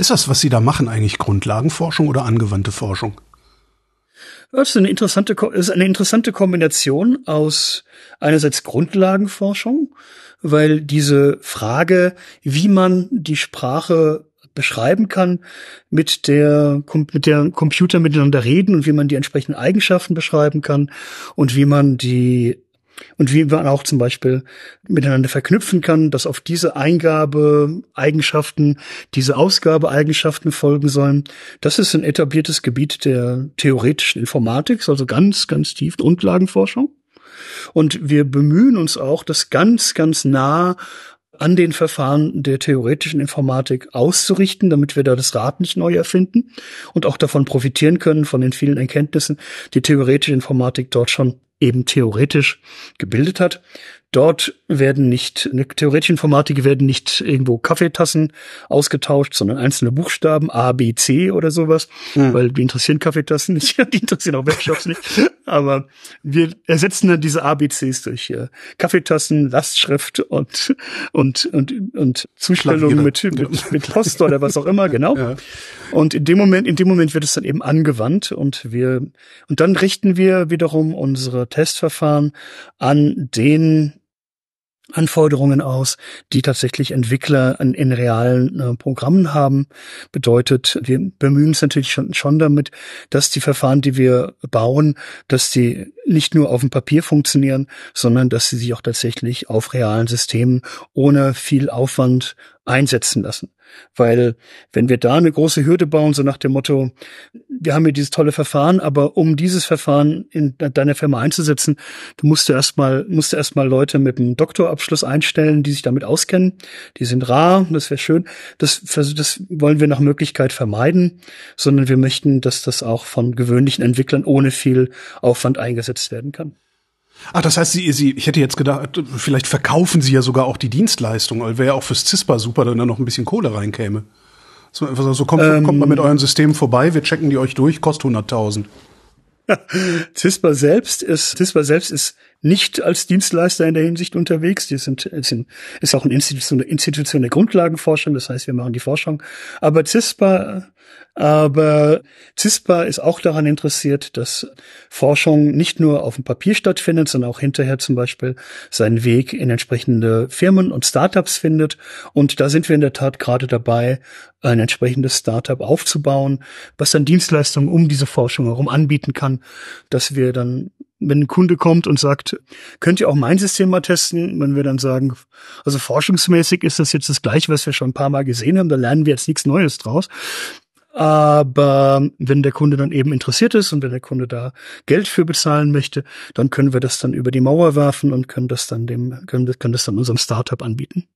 Ist das, was Sie da machen, eigentlich Grundlagenforschung oder angewandte Forschung? Das ist eine interessante, ist eine interessante Kombination aus einerseits Grundlagenforschung, weil diese Frage, wie man die Sprache beschreiben kann, mit der, mit der Computer miteinander reden und wie man die entsprechenden Eigenschaften beschreiben kann und wie man die und wie man auch zum Beispiel miteinander verknüpfen kann, dass auf diese Eingabe-Eigenschaften diese Ausgabe-Eigenschaften folgen sollen. Das ist ein etabliertes Gebiet der theoretischen Informatik, also ganz, ganz tief Grundlagenforschung. Und wir bemühen uns auch, das ganz, ganz nah an den Verfahren der theoretischen Informatik auszurichten, damit wir da das Rad nicht neu erfinden und auch davon profitieren können, von den vielen Erkenntnissen, die theoretische Informatik dort schon eben theoretisch gebildet hat. Dort werden nicht, eine theoretische Informatik werden nicht irgendwo Kaffeetassen ausgetauscht, sondern einzelne Buchstaben, A, B, C oder sowas, mhm. weil die interessieren Kaffeetassen nicht, die interessieren auch Webshops nicht. Aber wir ersetzen dann diese ABCs durch äh, Kaffeetassen, Lastschrift und, und, und, und Zustellung mit, mit, mit Post oder was auch immer, genau. Ja. Und in dem Moment, in dem Moment wird es dann eben angewandt und wir, und dann richten wir wiederum unsere Testverfahren an den Anforderungen aus, die tatsächlich Entwickler in, in realen äh, Programmen haben. Bedeutet, wir bemühen uns natürlich schon, schon damit, dass die Verfahren, die wir bauen, dass die nicht nur auf dem Papier funktionieren, sondern dass sie sich auch tatsächlich auf realen Systemen ohne viel Aufwand einsetzen lassen. Weil wenn wir da eine große Hürde bauen, so nach dem Motto, wir haben hier dieses tolle Verfahren, aber um dieses Verfahren in deiner Firma einzusetzen, du musst du erstmal, musst du erstmal Leute mit einem Doktorabschluss einstellen, die sich damit auskennen. Die sind rar, das wäre schön. Das, das wollen wir nach Möglichkeit vermeiden, sondern wir möchten, dass das auch von gewöhnlichen Entwicklern ohne viel Aufwand eingesetzt werden kann. Ach, das heißt, Sie, Sie, ich hätte jetzt gedacht, vielleicht verkaufen Sie ja sogar auch die Dienstleistung, weil wäre ja auch fürs CISPA super, wenn da noch ein bisschen Kohle reinkäme. So, so kommt, ähm, kommt man mit euren Systemen vorbei, wir checken die euch durch, kostet 100.000. CISPA selbst ist, CISPA selbst ist nicht als Dienstleister in der Hinsicht unterwegs. Die sind, sind ist auch eine Institution, eine Institution der Grundlagenforschung. Das heißt, wir machen die Forschung. Aber CISPA aber CISPA ist auch daran interessiert, dass Forschung nicht nur auf dem Papier stattfindet, sondern auch hinterher zum Beispiel seinen Weg in entsprechende Firmen und Startups findet. Und da sind wir in der Tat gerade dabei, ein entsprechendes Startup aufzubauen, was dann Dienstleistungen um diese Forschung herum anbieten kann, dass wir dann wenn ein Kunde kommt und sagt, könnt ihr auch mein System mal testen, wenn wir dann sagen, also forschungsmäßig ist das jetzt das gleiche, was wir schon ein paar Mal gesehen haben, da lernen wir jetzt nichts Neues draus. Aber wenn der Kunde dann eben interessiert ist und wenn der Kunde da Geld für bezahlen möchte, dann können wir das dann über die Mauer werfen und können das dann dem, können, können das dann unserem Startup anbieten.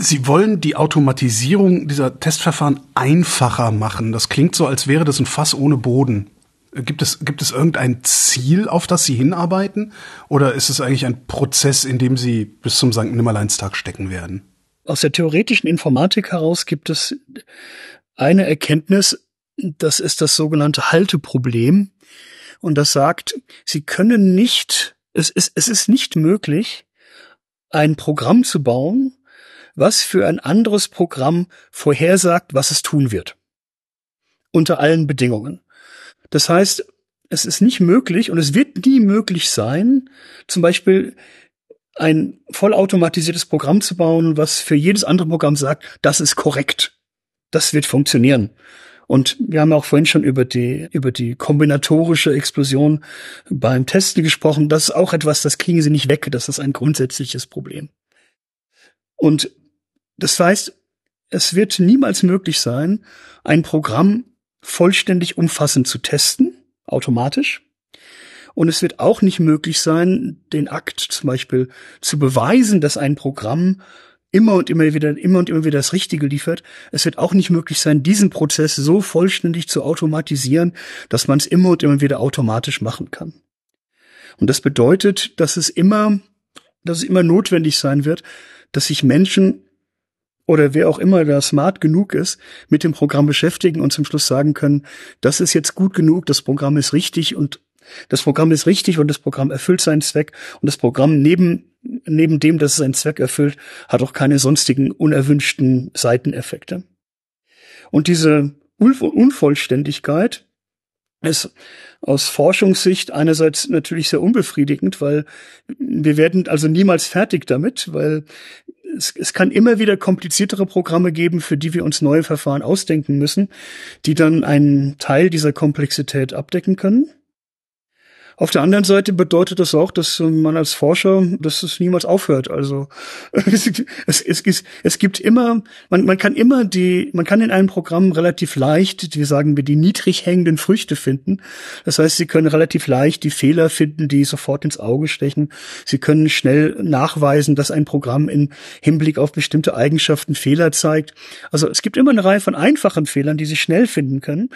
Sie wollen die Automatisierung dieser Testverfahren einfacher machen. Das klingt so, als wäre das ein Fass ohne Boden. Gibt es, gibt es irgendein Ziel, auf das Sie hinarbeiten? Oder ist es eigentlich ein Prozess, in dem Sie bis zum St. Nimmerleinstag stecken werden? Aus der theoretischen Informatik heraus gibt es eine Erkenntnis, das ist das sogenannte Halteproblem. Und das sagt, Sie können nicht, es ist, es ist nicht möglich, ein Programm zu bauen, was für ein anderes Programm vorhersagt, was es tun wird. Unter allen Bedingungen. Das heißt, es ist nicht möglich und es wird nie möglich sein, zum Beispiel ein vollautomatisiertes Programm zu bauen, was für jedes andere Programm sagt, das ist korrekt das wird funktionieren. Und wir haben auch vorhin schon über die, über die kombinatorische Explosion beim Testen gesprochen. Das ist auch etwas, das kriegen sie nicht weg. Das ist ein grundsätzliches Problem. Und das heißt, es wird niemals möglich sein, ein Programm vollständig umfassend zu testen, automatisch. Und es wird auch nicht möglich sein, den Akt zum Beispiel zu beweisen, dass ein Programm immer und immer wieder, immer und immer wieder das Richtige liefert. Es wird auch nicht möglich sein, diesen Prozess so vollständig zu automatisieren, dass man es immer und immer wieder automatisch machen kann. Und das bedeutet, dass es immer, dass es immer notwendig sein wird, dass sich Menschen oder wer auch immer da smart genug ist, mit dem Programm beschäftigen und zum Schluss sagen können, das ist jetzt gut genug, das Programm ist richtig und das Programm ist richtig und das Programm erfüllt seinen Zweck und das Programm neben neben dem, dass es seinen Zweck erfüllt, hat auch keine sonstigen unerwünschten Seiteneffekte. Und diese Unvollständigkeit ist aus Forschungssicht einerseits natürlich sehr unbefriedigend, weil wir werden also niemals fertig damit, weil es, es kann immer wieder kompliziertere Programme geben, für die wir uns neue Verfahren ausdenken müssen, die dann einen Teil dieser Komplexität abdecken können. Auf der anderen Seite bedeutet das auch, dass man als Forscher, dass es niemals aufhört. Also es, es, es, es gibt immer, man, man kann immer die, man kann in einem Programm relativ leicht, wie sagen wir, die niedrig hängenden Früchte finden. Das heißt, Sie können relativ leicht die Fehler finden, die sofort ins Auge stechen. Sie können schnell nachweisen, dass ein Programm in Hinblick auf bestimmte Eigenschaften Fehler zeigt. Also es gibt immer eine Reihe von einfachen Fehlern, die Sie schnell finden können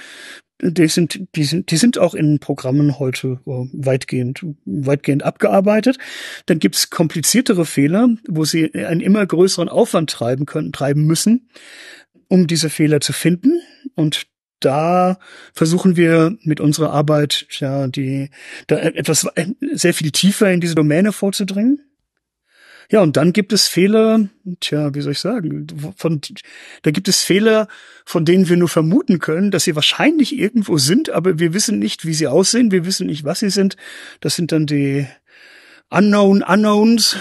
die sind, die sind, die sind auch in Programmen heute äh, weitgehend, weitgehend abgearbeitet. Dann gibt's kompliziertere Fehler, wo sie einen immer größeren Aufwand treiben können, treiben müssen, um diese Fehler zu finden. Und da versuchen wir mit unserer Arbeit ja die da etwas sehr viel tiefer in diese Domäne vorzudringen. Ja, und dann gibt es Fehler, tja, wie soll ich sagen, von, da gibt es Fehler, von denen wir nur vermuten können, dass sie wahrscheinlich irgendwo sind, aber wir wissen nicht, wie sie aussehen, wir wissen nicht, was sie sind. Das sind dann die, Unknown Unknowns.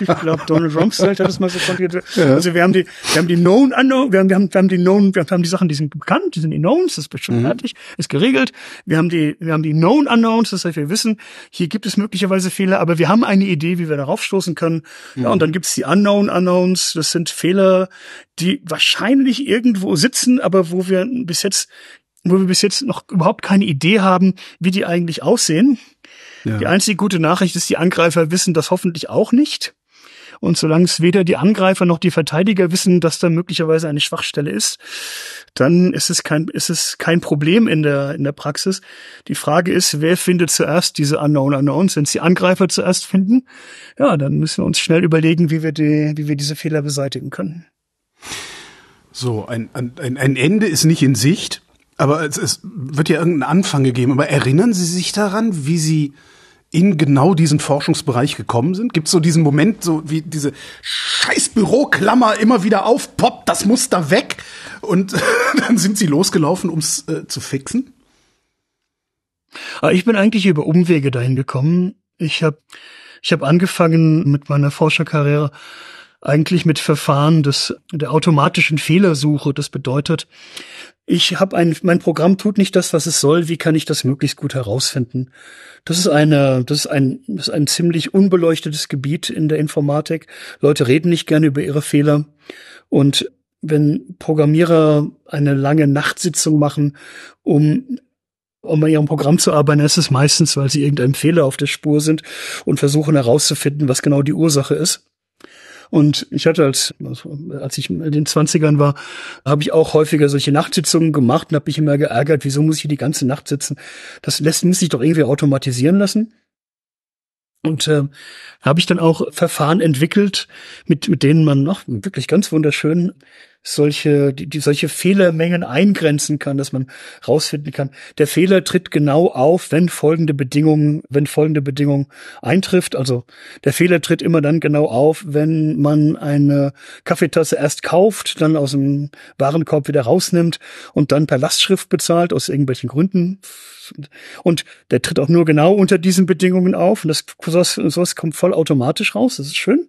ich glaube, Donald Rumsfeld hat das mal so kontinuiert. Ja. Also wir haben die, wir haben die Known Unknown, wir haben, wir haben, wir haben die Known, wir haben die Sachen, die sind bekannt, die sind die Knowns, das ist schon mhm. fertig, ist geregelt. Wir haben die, wir haben die Known Unknowns, das heißt, wir wissen, hier gibt es möglicherweise Fehler, aber wir haben eine Idee, wie wir darauf stoßen können. Mhm. Ja, und dann gibt es die Unknown Unknowns, das sind Fehler, die wahrscheinlich irgendwo sitzen, aber wo wir bis jetzt wo wir bis jetzt noch überhaupt keine Idee haben, wie die eigentlich aussehen. Ja. Die einzige gute Nachricht ist, die Angreifer wissen das hoffentlich auch nicht. Und solange es weder die Angreifer noch die Verteidiger wissen, dass da möglicherweise eine Schwachstelle ist, dann ist es kein, ist es kein Problem in der, in der Praxis. Die Frage ist, wer findet zuerst diese Unknown Unknowns? Wenn es die Angreifer zuerst finden, ja, dann müssen wir uns schnell überlegen, wie wir die, wie wir diese Fehler beseitigen können. So, ein, ein, ein Ende ist nicht in Sicht, aber es, es wird ja irgendeinen Anfang gegeben. Aber erinnern Sie sich daran, wie Sie in genau diesen Forschungsbereich gekommen sind? Gibt es so diesen Moment, so wie diese scheiß Büroklammer immer wieder aufpoppt, das muss da weg und dann sind sie losgelaufen, ums äh, zu fixen? Ah, ich bin eigentlich über Umwege dahin gekommen. Ich habe ich hab angefangen mit meiner Forscherkarriere eigentlich mit Verfahren des, der automatischen Fehlersuche. Das bedeutet, ich habe ein, mein Programm tut nicht das, was es soll. Wie kann ich das möglichst gut herausfinden? Das ist eine, das ist ein, das ist ein ziemlich unbeleuchtetes Gebiet in der Informatik. Leute reden nicht gerne über ihre Fehler. Und wenn Programmierer eine lange Nachtsitzung machen, um um an ihrem Programm zu arbeiten, ist es meistens, weil sie irgendeinem Fehler auf der Spur sind und versuchen herauszufinden, was genau die Ursache ist. Und ich hatte als, als ich in den Zwanzigern war, habe ich auch häufiger solche Nachtsitzungen gemacht und habe mich immer geärgert, wieso muss ich hier die ganze Nacht sitzen? Das lässt muss sich doch irgendwie automatisieren lassen. Und äh, habe ich dann auch Verfahren entwickelt, mit, mit denen man noch wirklich ganz wunderschön solche, die, die solche Fehlermengen eingrenzen kann, dass man rausfinden kann. Der Fehler tritt genau auf, wenn folgende Bedingungen, wenn folgende Bedingung eintrifft. Also der Fehler tritt immer dann genau auf, wenn man eine Kaffeetasse erst kauft, dann aus dem Warenkorb wieder rausnimmt und dann per Lastschrift bezahlt aus irgendwelchen Gründen. Und der tritt auch nur genau unter diesen Bedingungen auf. Und das sowas, sowas kommt voll automatisch raus. Das ist schön.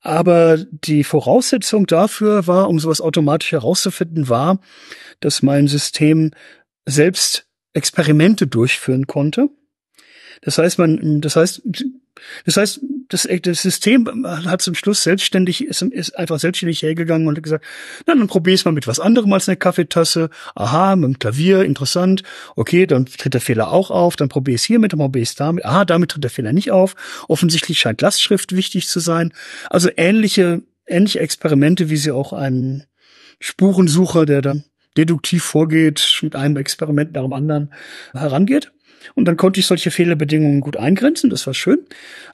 Aber die Voraussetzung dafür war, um sowas automatisch herauszufinden, war, dass mein System selbst Experimente durchführen konnte. Das heißt, man, das heißt, das heißt, das, das System hat zum Schluss selbstständig, ist, ist einfach selbstständig hergegangen und hat gesagt, na, dann probier es mal mit was anderem als eine Kaffeetasse. Aha, mit dem Klavier, interessant. Okay, dann tritt der Fehler auch auf. Dann probier es hiermit, dann probier es damit. Aha, damit tritt der Fehler nicht auf. Offensichtlich scheint Lastschrift wichtig zu sein. Also ähnliche, ähnliche Experimente, wie sie auch ein Spurensucher, der dann deduktiv vorgeht, mit einem Experiment nach dem anderen herangeht. Und dann konnte ich solche Fehlerbedingungen gut eingrenzen, das war schön.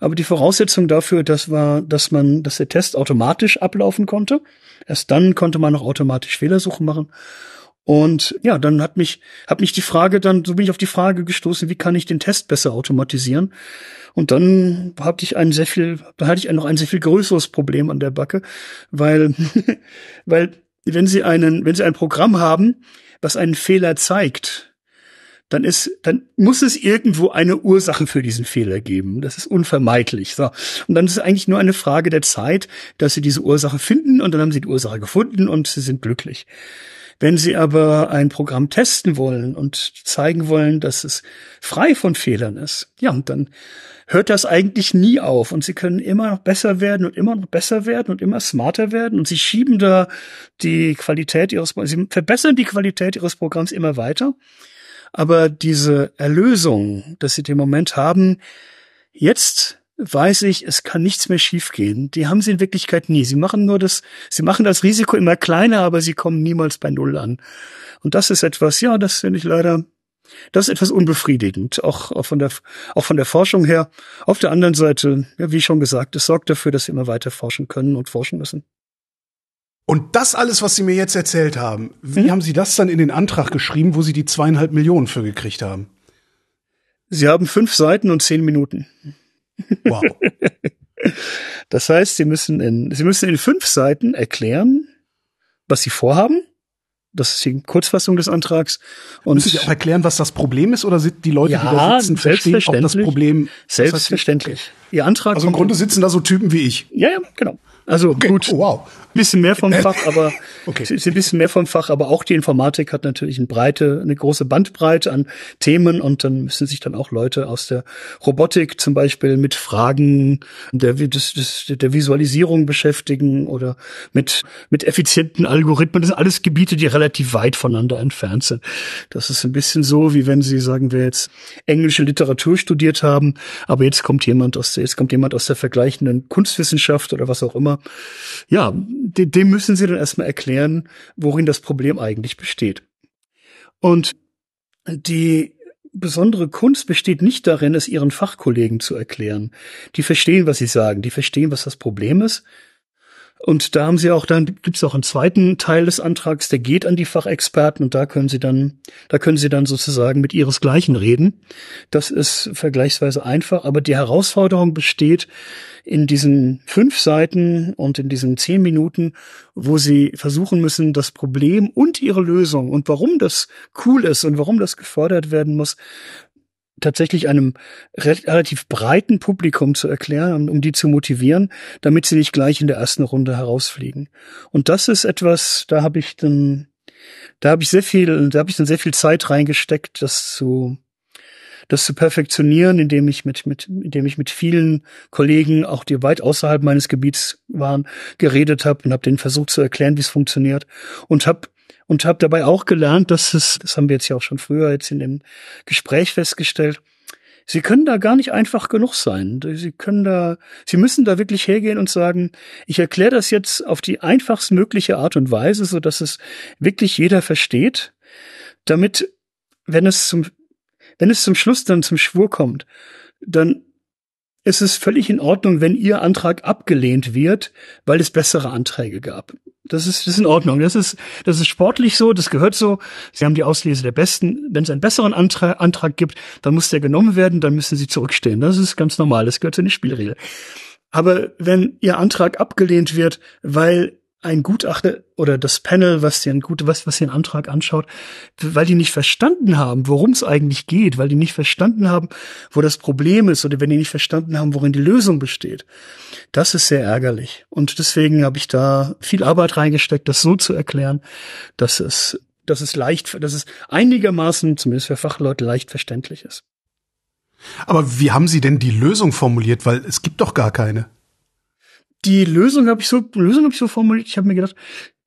Aber die Voraussetzung dafür, das war, dass man, dass der Test automatisch ablaufen konnte. Erst dann konnte man noch automatisch Fehlersuchen machen. Und ja, dann hat mich, hat mich die Frage dann, so bin ich auf die Frage gestoßen, wie kann ich den Test besser automatisieren? Und dann hatte ich ein sehr viel, da hatte ich noch ein sehr viel größeres Problem an der Backe, weil, weil wenn Sie einen, wenn Sie ein Programm haben, was einen Fehler zeigt, dann ist, dann muss es irgendwo eine Ursache für diesen Fehler geben. Das ist unvermeidlich. So. Und dann ist es eigentlich nur eine Frage der Zeit, dass sie diese Ursache finden und dann haben sie die Ursache gefunden und sie sind glücklich. Wenn Sie aber ein Programm testen wollen und zeigen wollen, dass es frei von Fehlern ist, ja, und dann hört das eigentlich nie auf und Sie können immer noch besser werden und immer noch besser werden und immer smarter werden und Sie schieben da die Qualität Ihres, Sie verbessern die Qualität Ihres Programms immer weiter. Aber diese Erlösung, dass sie den Moment haben, jetzt weiß ich, es kann nichts mehr schiefgehen. Die haben sie in Wirklichkeit nie. Sie machen nur das, sie machen das Risiko immer kleiner, aber sie kommen niemals bei Null an. Und das ist etwas, ja, das finde ich leider, das ist etwas unbefriedigend, auch, von der, auch von der Forschung her. Auf der anderen Seite, ja, wie schon gesagt, es sorgt dafür, dass wir immer weiter forschen können und forschen müssen. Und das alles, was Sie mir jetzt erzählt haben, wie mhm. haben Sie das dann in den Antrag geschrieben, wo Sie die zweieinhalb Millionen für gekriegt haben? Sie haben fünf Seiten und zehn Minuten. Wow. Das heißt, Sie müssen in, Sie müssen in fünf Seiten erklären, was Sie vorhaben. Das ist die Kurzfassung des Antrags. Und müssen Sie auch erklären, was das Problem ist, oder sind die Leute, ja, die da sitzen, verstehen auch das Problem? Selbstverständlich. Ihr Antrag. Also im Grunde sitzen da so Typen wie ich. Ja, ja, genau. Also Okay. gut, Oh, wow. bisschen mehr vom Fach, aber Okay. ist ein bisschen mehr vom Fach, aber auch die Informatik hat natürlich eine breite, eine große Bandbreite an Themen und dann müssen sich dann auch Leute aus der Robotik zum Beispiel mit Fragen der, des, des, der Visualisierung beschäftigen oder mit, mit effizienten Algorithmen. Das sind alles Gebiete, die relativ weit voneinander entfernt sind. Das ist ein bisschen so, wie wenn Sie, sagen wir jetzt, englische Literatur studiert haben, aber jetzt kommt jemand aus der, jetzt kommt jemand aus der vergleichenden Kunstwissenschaft oder was auch immer. Ja, de- dem müssen Sie dann erstmal erklären, worin das Problem eigentlich besteht. Und die besondere Kunst besteht nicht darin, es ihren Fachkollegen zu erklären. Die verstehen, was sie sagen, die verstehen, was das Problem ist. Und da haben sie auch, dann gibt es auch einen zweiten Teil des Antrags, der geht an die Fachexperten und da können sie dann, da können sie dann sozusagen mit ihresgleichen reden. Das ist vergleichsweise einfach, aber die Herausforderung besteht in diesen fünf Seiten und in diesen zehn Minuten, wo sie versuchen müssen, das Problem und ihre Lösung und warum das cool ist und warum das gefordert werden muss, tatsächlich einem re relativ breiten Publikum zu erklären, um, um die zu motivieren, damit sie nicht gleich in der ersten Runde herausfliegen. Und das ist etwas, da habe ich dann, da habe ich sehr viel, da habe ich dann sehr viel Zeit reingesteckt, das zu, das zu perfektionieren, indem ich mit, mit, indem ich mit vielen Kollegen, auch die weit außerhalb meines Gebiets waren, geredet habe und habe denen versucht zu erklären, wie es funktioniert und habe und habe dabei auch gelernt, dass es, das haben wir jetzt ja auch schon früher jetzt in dem Gespräch festgestellt, Sie können da gar nicht einfach genug sein. Sie können da, Sie müssen da wirklich hergehen und sagen, ich erkläre das jetzt auf die einfachst mögliche Art und Weise, so dass es wirklich jeder versteht, damit, wenn es zum, wenn es zum Schluss dann zum Schwur kommt, dann ist es völlig in Ordnung, wenn Ihr Antrag abgelehnt wird, weil es bessere Anträge gab. Das ist, das ist in Ordnung. Das ist, das ist sportlich so, das gehört so. Sie haben die Auslese der Besten. Wenn es einen besseren Antrag, Antrag gibt, dann muss der genommen werden, dann müssen Sie zurückstehen. Das ist ganz normal. Das gehört zu den Spielregeln. Aber wenn Ihr Antrag abgelehnt wird, weil ein Gutachter oder das Panel, was den gut, was, was den Antrag anschaut, weil die nicht verstanden haben, worum es eigentlich geht, weil die nicht verstanden haben, wo das Problem ist oder wenn die nicht verstanden haben, worin die Lösung besteht. Das ist sehr ärgerlich. Und deswegen habe ich da viel Arbeit reingesteckt, das so zu erklären, dass es, dass es leicht, dass es einigermaßen, zumindest für Fachleute, leicht verständlich ist. Aber wie haben Sie denn die Lösung formuliert? Weil es gibt doch gar keine. Die Lösung habe ich so, Lösung habe ich so formuliert. Ich habe mir gedacht,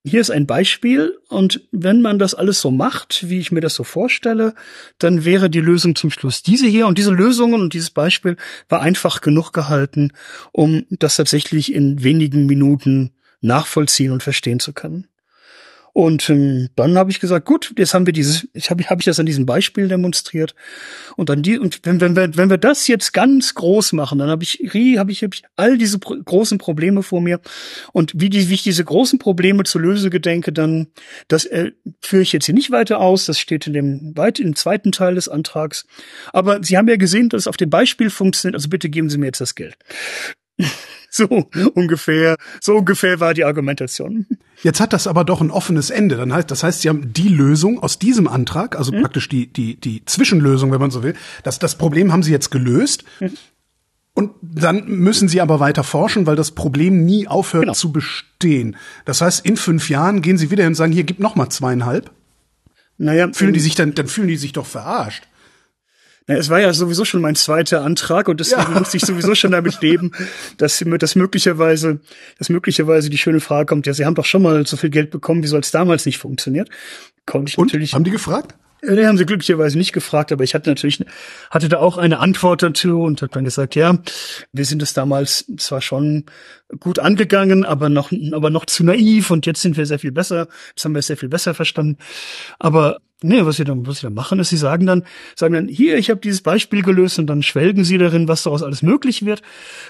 hier ist ein Beispiel und wenn man das alles so macht, wie ich mir das so vorstelle, dann wäre die Lösung zum Schluss diese hier und diese Lösungen und dieses Beispiel war einfach genug gehalten, um das tatsächlich in wenigen Minuten nachvollziehen und verstehen zu können. Und ähm, dann habe ich gesagt, gut, jetzt haben wir dieses, ich habe hab ich das an diesem Beispiel demonstriert. Und dann die, und wenn, wenn wir, wenn wir das jetzt ganz groß machen, dann habe ich, habe ich, hab ich all diese pro großen Probleme vor mir. Und wie, die, wie ich diese großen Probleme zu lösen gedenke, dann, das äh, führe ich jetzt hier nicht weiter aus. Das steht in dem weit im zweiten Teil des Antrags. Aber Sie haben ja gesehen, dass es auf dem Beispiel funktioniert. Also bitte geben Sie mir jetzt das Geld. So ungefähr, so ungefähr war die Argumentation. Jetzt hat das aber doch ein offenes Ende. Dann heißt, das heißt, Sie haben die Lösung aus diesem Antrag, also Mhm. praktisch die, die, die Zwischenlösung, wenn man so will. Das, das Problem haben Sie jetzt gelöst. Mhm. Und dann müssen Sie aber weiter forschen, weil das Problem nie aufhört Genau. zu bestehen. Das heißt, in fünf Jahren gehen Sie wieder hin und sagen, hier gib noch mal zweieinhalb. Naja, Fühlen die sich dann, dann fühlen die sich doch verarscht. Es war ja sowieso schon mein zweiter Antrag und deswegen Ja. musste ich sowieso schon damit leben, dass, dass möglicherweise, dass möglicherweise die schöne Frage kommt, ja, Sie haben doch schon mal so viel Geld bekommen, wie soll es damals nicht funktioniert? Konnte ich Und natürlich. haben die gefragt? Äh, Nee, haben sie glücklicherweise nicht gefragt, aber ich hatte natürlich, hatte da auch eine Antwort dazu und hat dann gesagt, ja, wir sind es damals zwar schon gut angegangen, aber noch, aber noch zu naiv und jetzt sind wir sehr viel besser, jetzt haben wir es sehr viel besser verstanden. Aber nee, was sie dann, was sie dann machen, ist, sie sagen dann, sagen dann, hier, ich habe dieses Beispiel gelöst und dann schwelgen sie darin, was daraus alles möglich wird.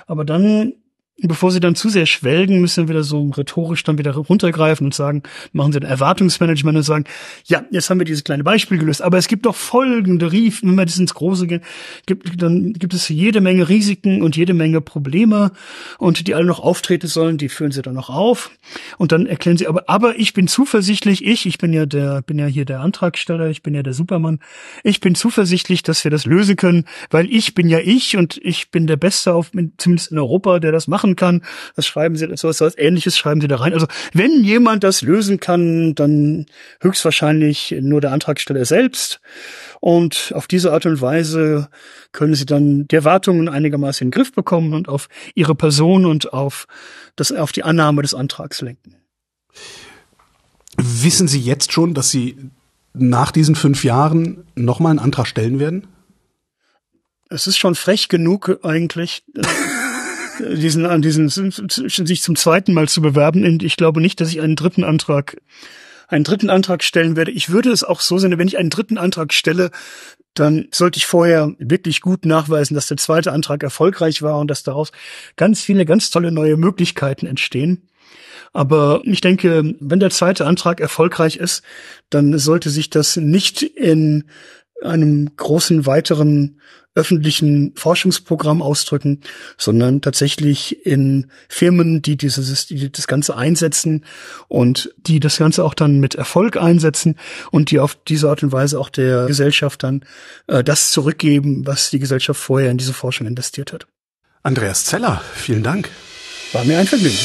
Aber dann bevor sie dann zu sehr schwelgen, müssen wir wieder so rhetorisch dann wieder runtergreifen und sagen, machen sie ein Erwartungsmanagement und sagen, ja, jetzt haben wir dieses kleine Beispiel gelöst, aber es gibt doch folgende Rief, wenn wir das ins Große gehen, gibt, dann gibt es jede Menge Risiken und jede Menge Probleme. Und die alle noch auftreten sollen, die führen sie dann noch auf. Und dann erklären sie aber, aber ich bin zuversichtlich, ich, ich bin ja der, bin ja hier der Antragsteller, ich bin ja der Supermann, ich bin zuversichtlich, dass wir das lösen können, weil ich bin ja ich und ich bin der Beste auf, zumindest in Europa, der das machen machen kann. Das schreiben sie, so etwas Ähnliches schreiben sie da rein. Also wenn jemand das lösen kann, dann höchstwahrscheinlich nur der Antragsteller selbst. Und auf diese Art und Weise können sie dann die Erwartungen einigermaßen in den Griff bekommen und auf ihre Person und auf das, auf die Annahme des Antrags lenken. Wissen Sie jetzt schon, dass Sie nach diesen fünf Jahren nochmal einen Antrag stellen werden? Es ist schon frech genug eigentlich, äh, diesen, an diesen, sich zum zweiten Mal zu bewerben. Und ich glaube nicht, dass ich einen dritten Antrag, einen dritten Antrag stellen werde. Ich würde es auch so sehen, wenn ich einen dritten Antrag stelle, dann sollte ich vorher wirklich gut nachweisen, dass der zweite Antrag erfolgreich war und dass daraus ganz viele ganz tolle neue Möglichkeiten entstehen. Aber ich denke, wenn der zweite Antrag erfolgreich ist, dann sollte sich das nicht in einem großen weiteren öffentlichen Forschungsprogramm ausdrücken, sondern tatsächlich in Firmen, die dieses, die das Ganze einsetzen und die das Ganze auch dann mit Erfolg einsetzen und die auf diese Art und Weise auch der Gesellschaft dann äh, das zurückgeben, was die Gesellschaft vorher in diese Forschung investiert hat. Andreas Zeller, vielen Dank. War mir ein Vergnügen.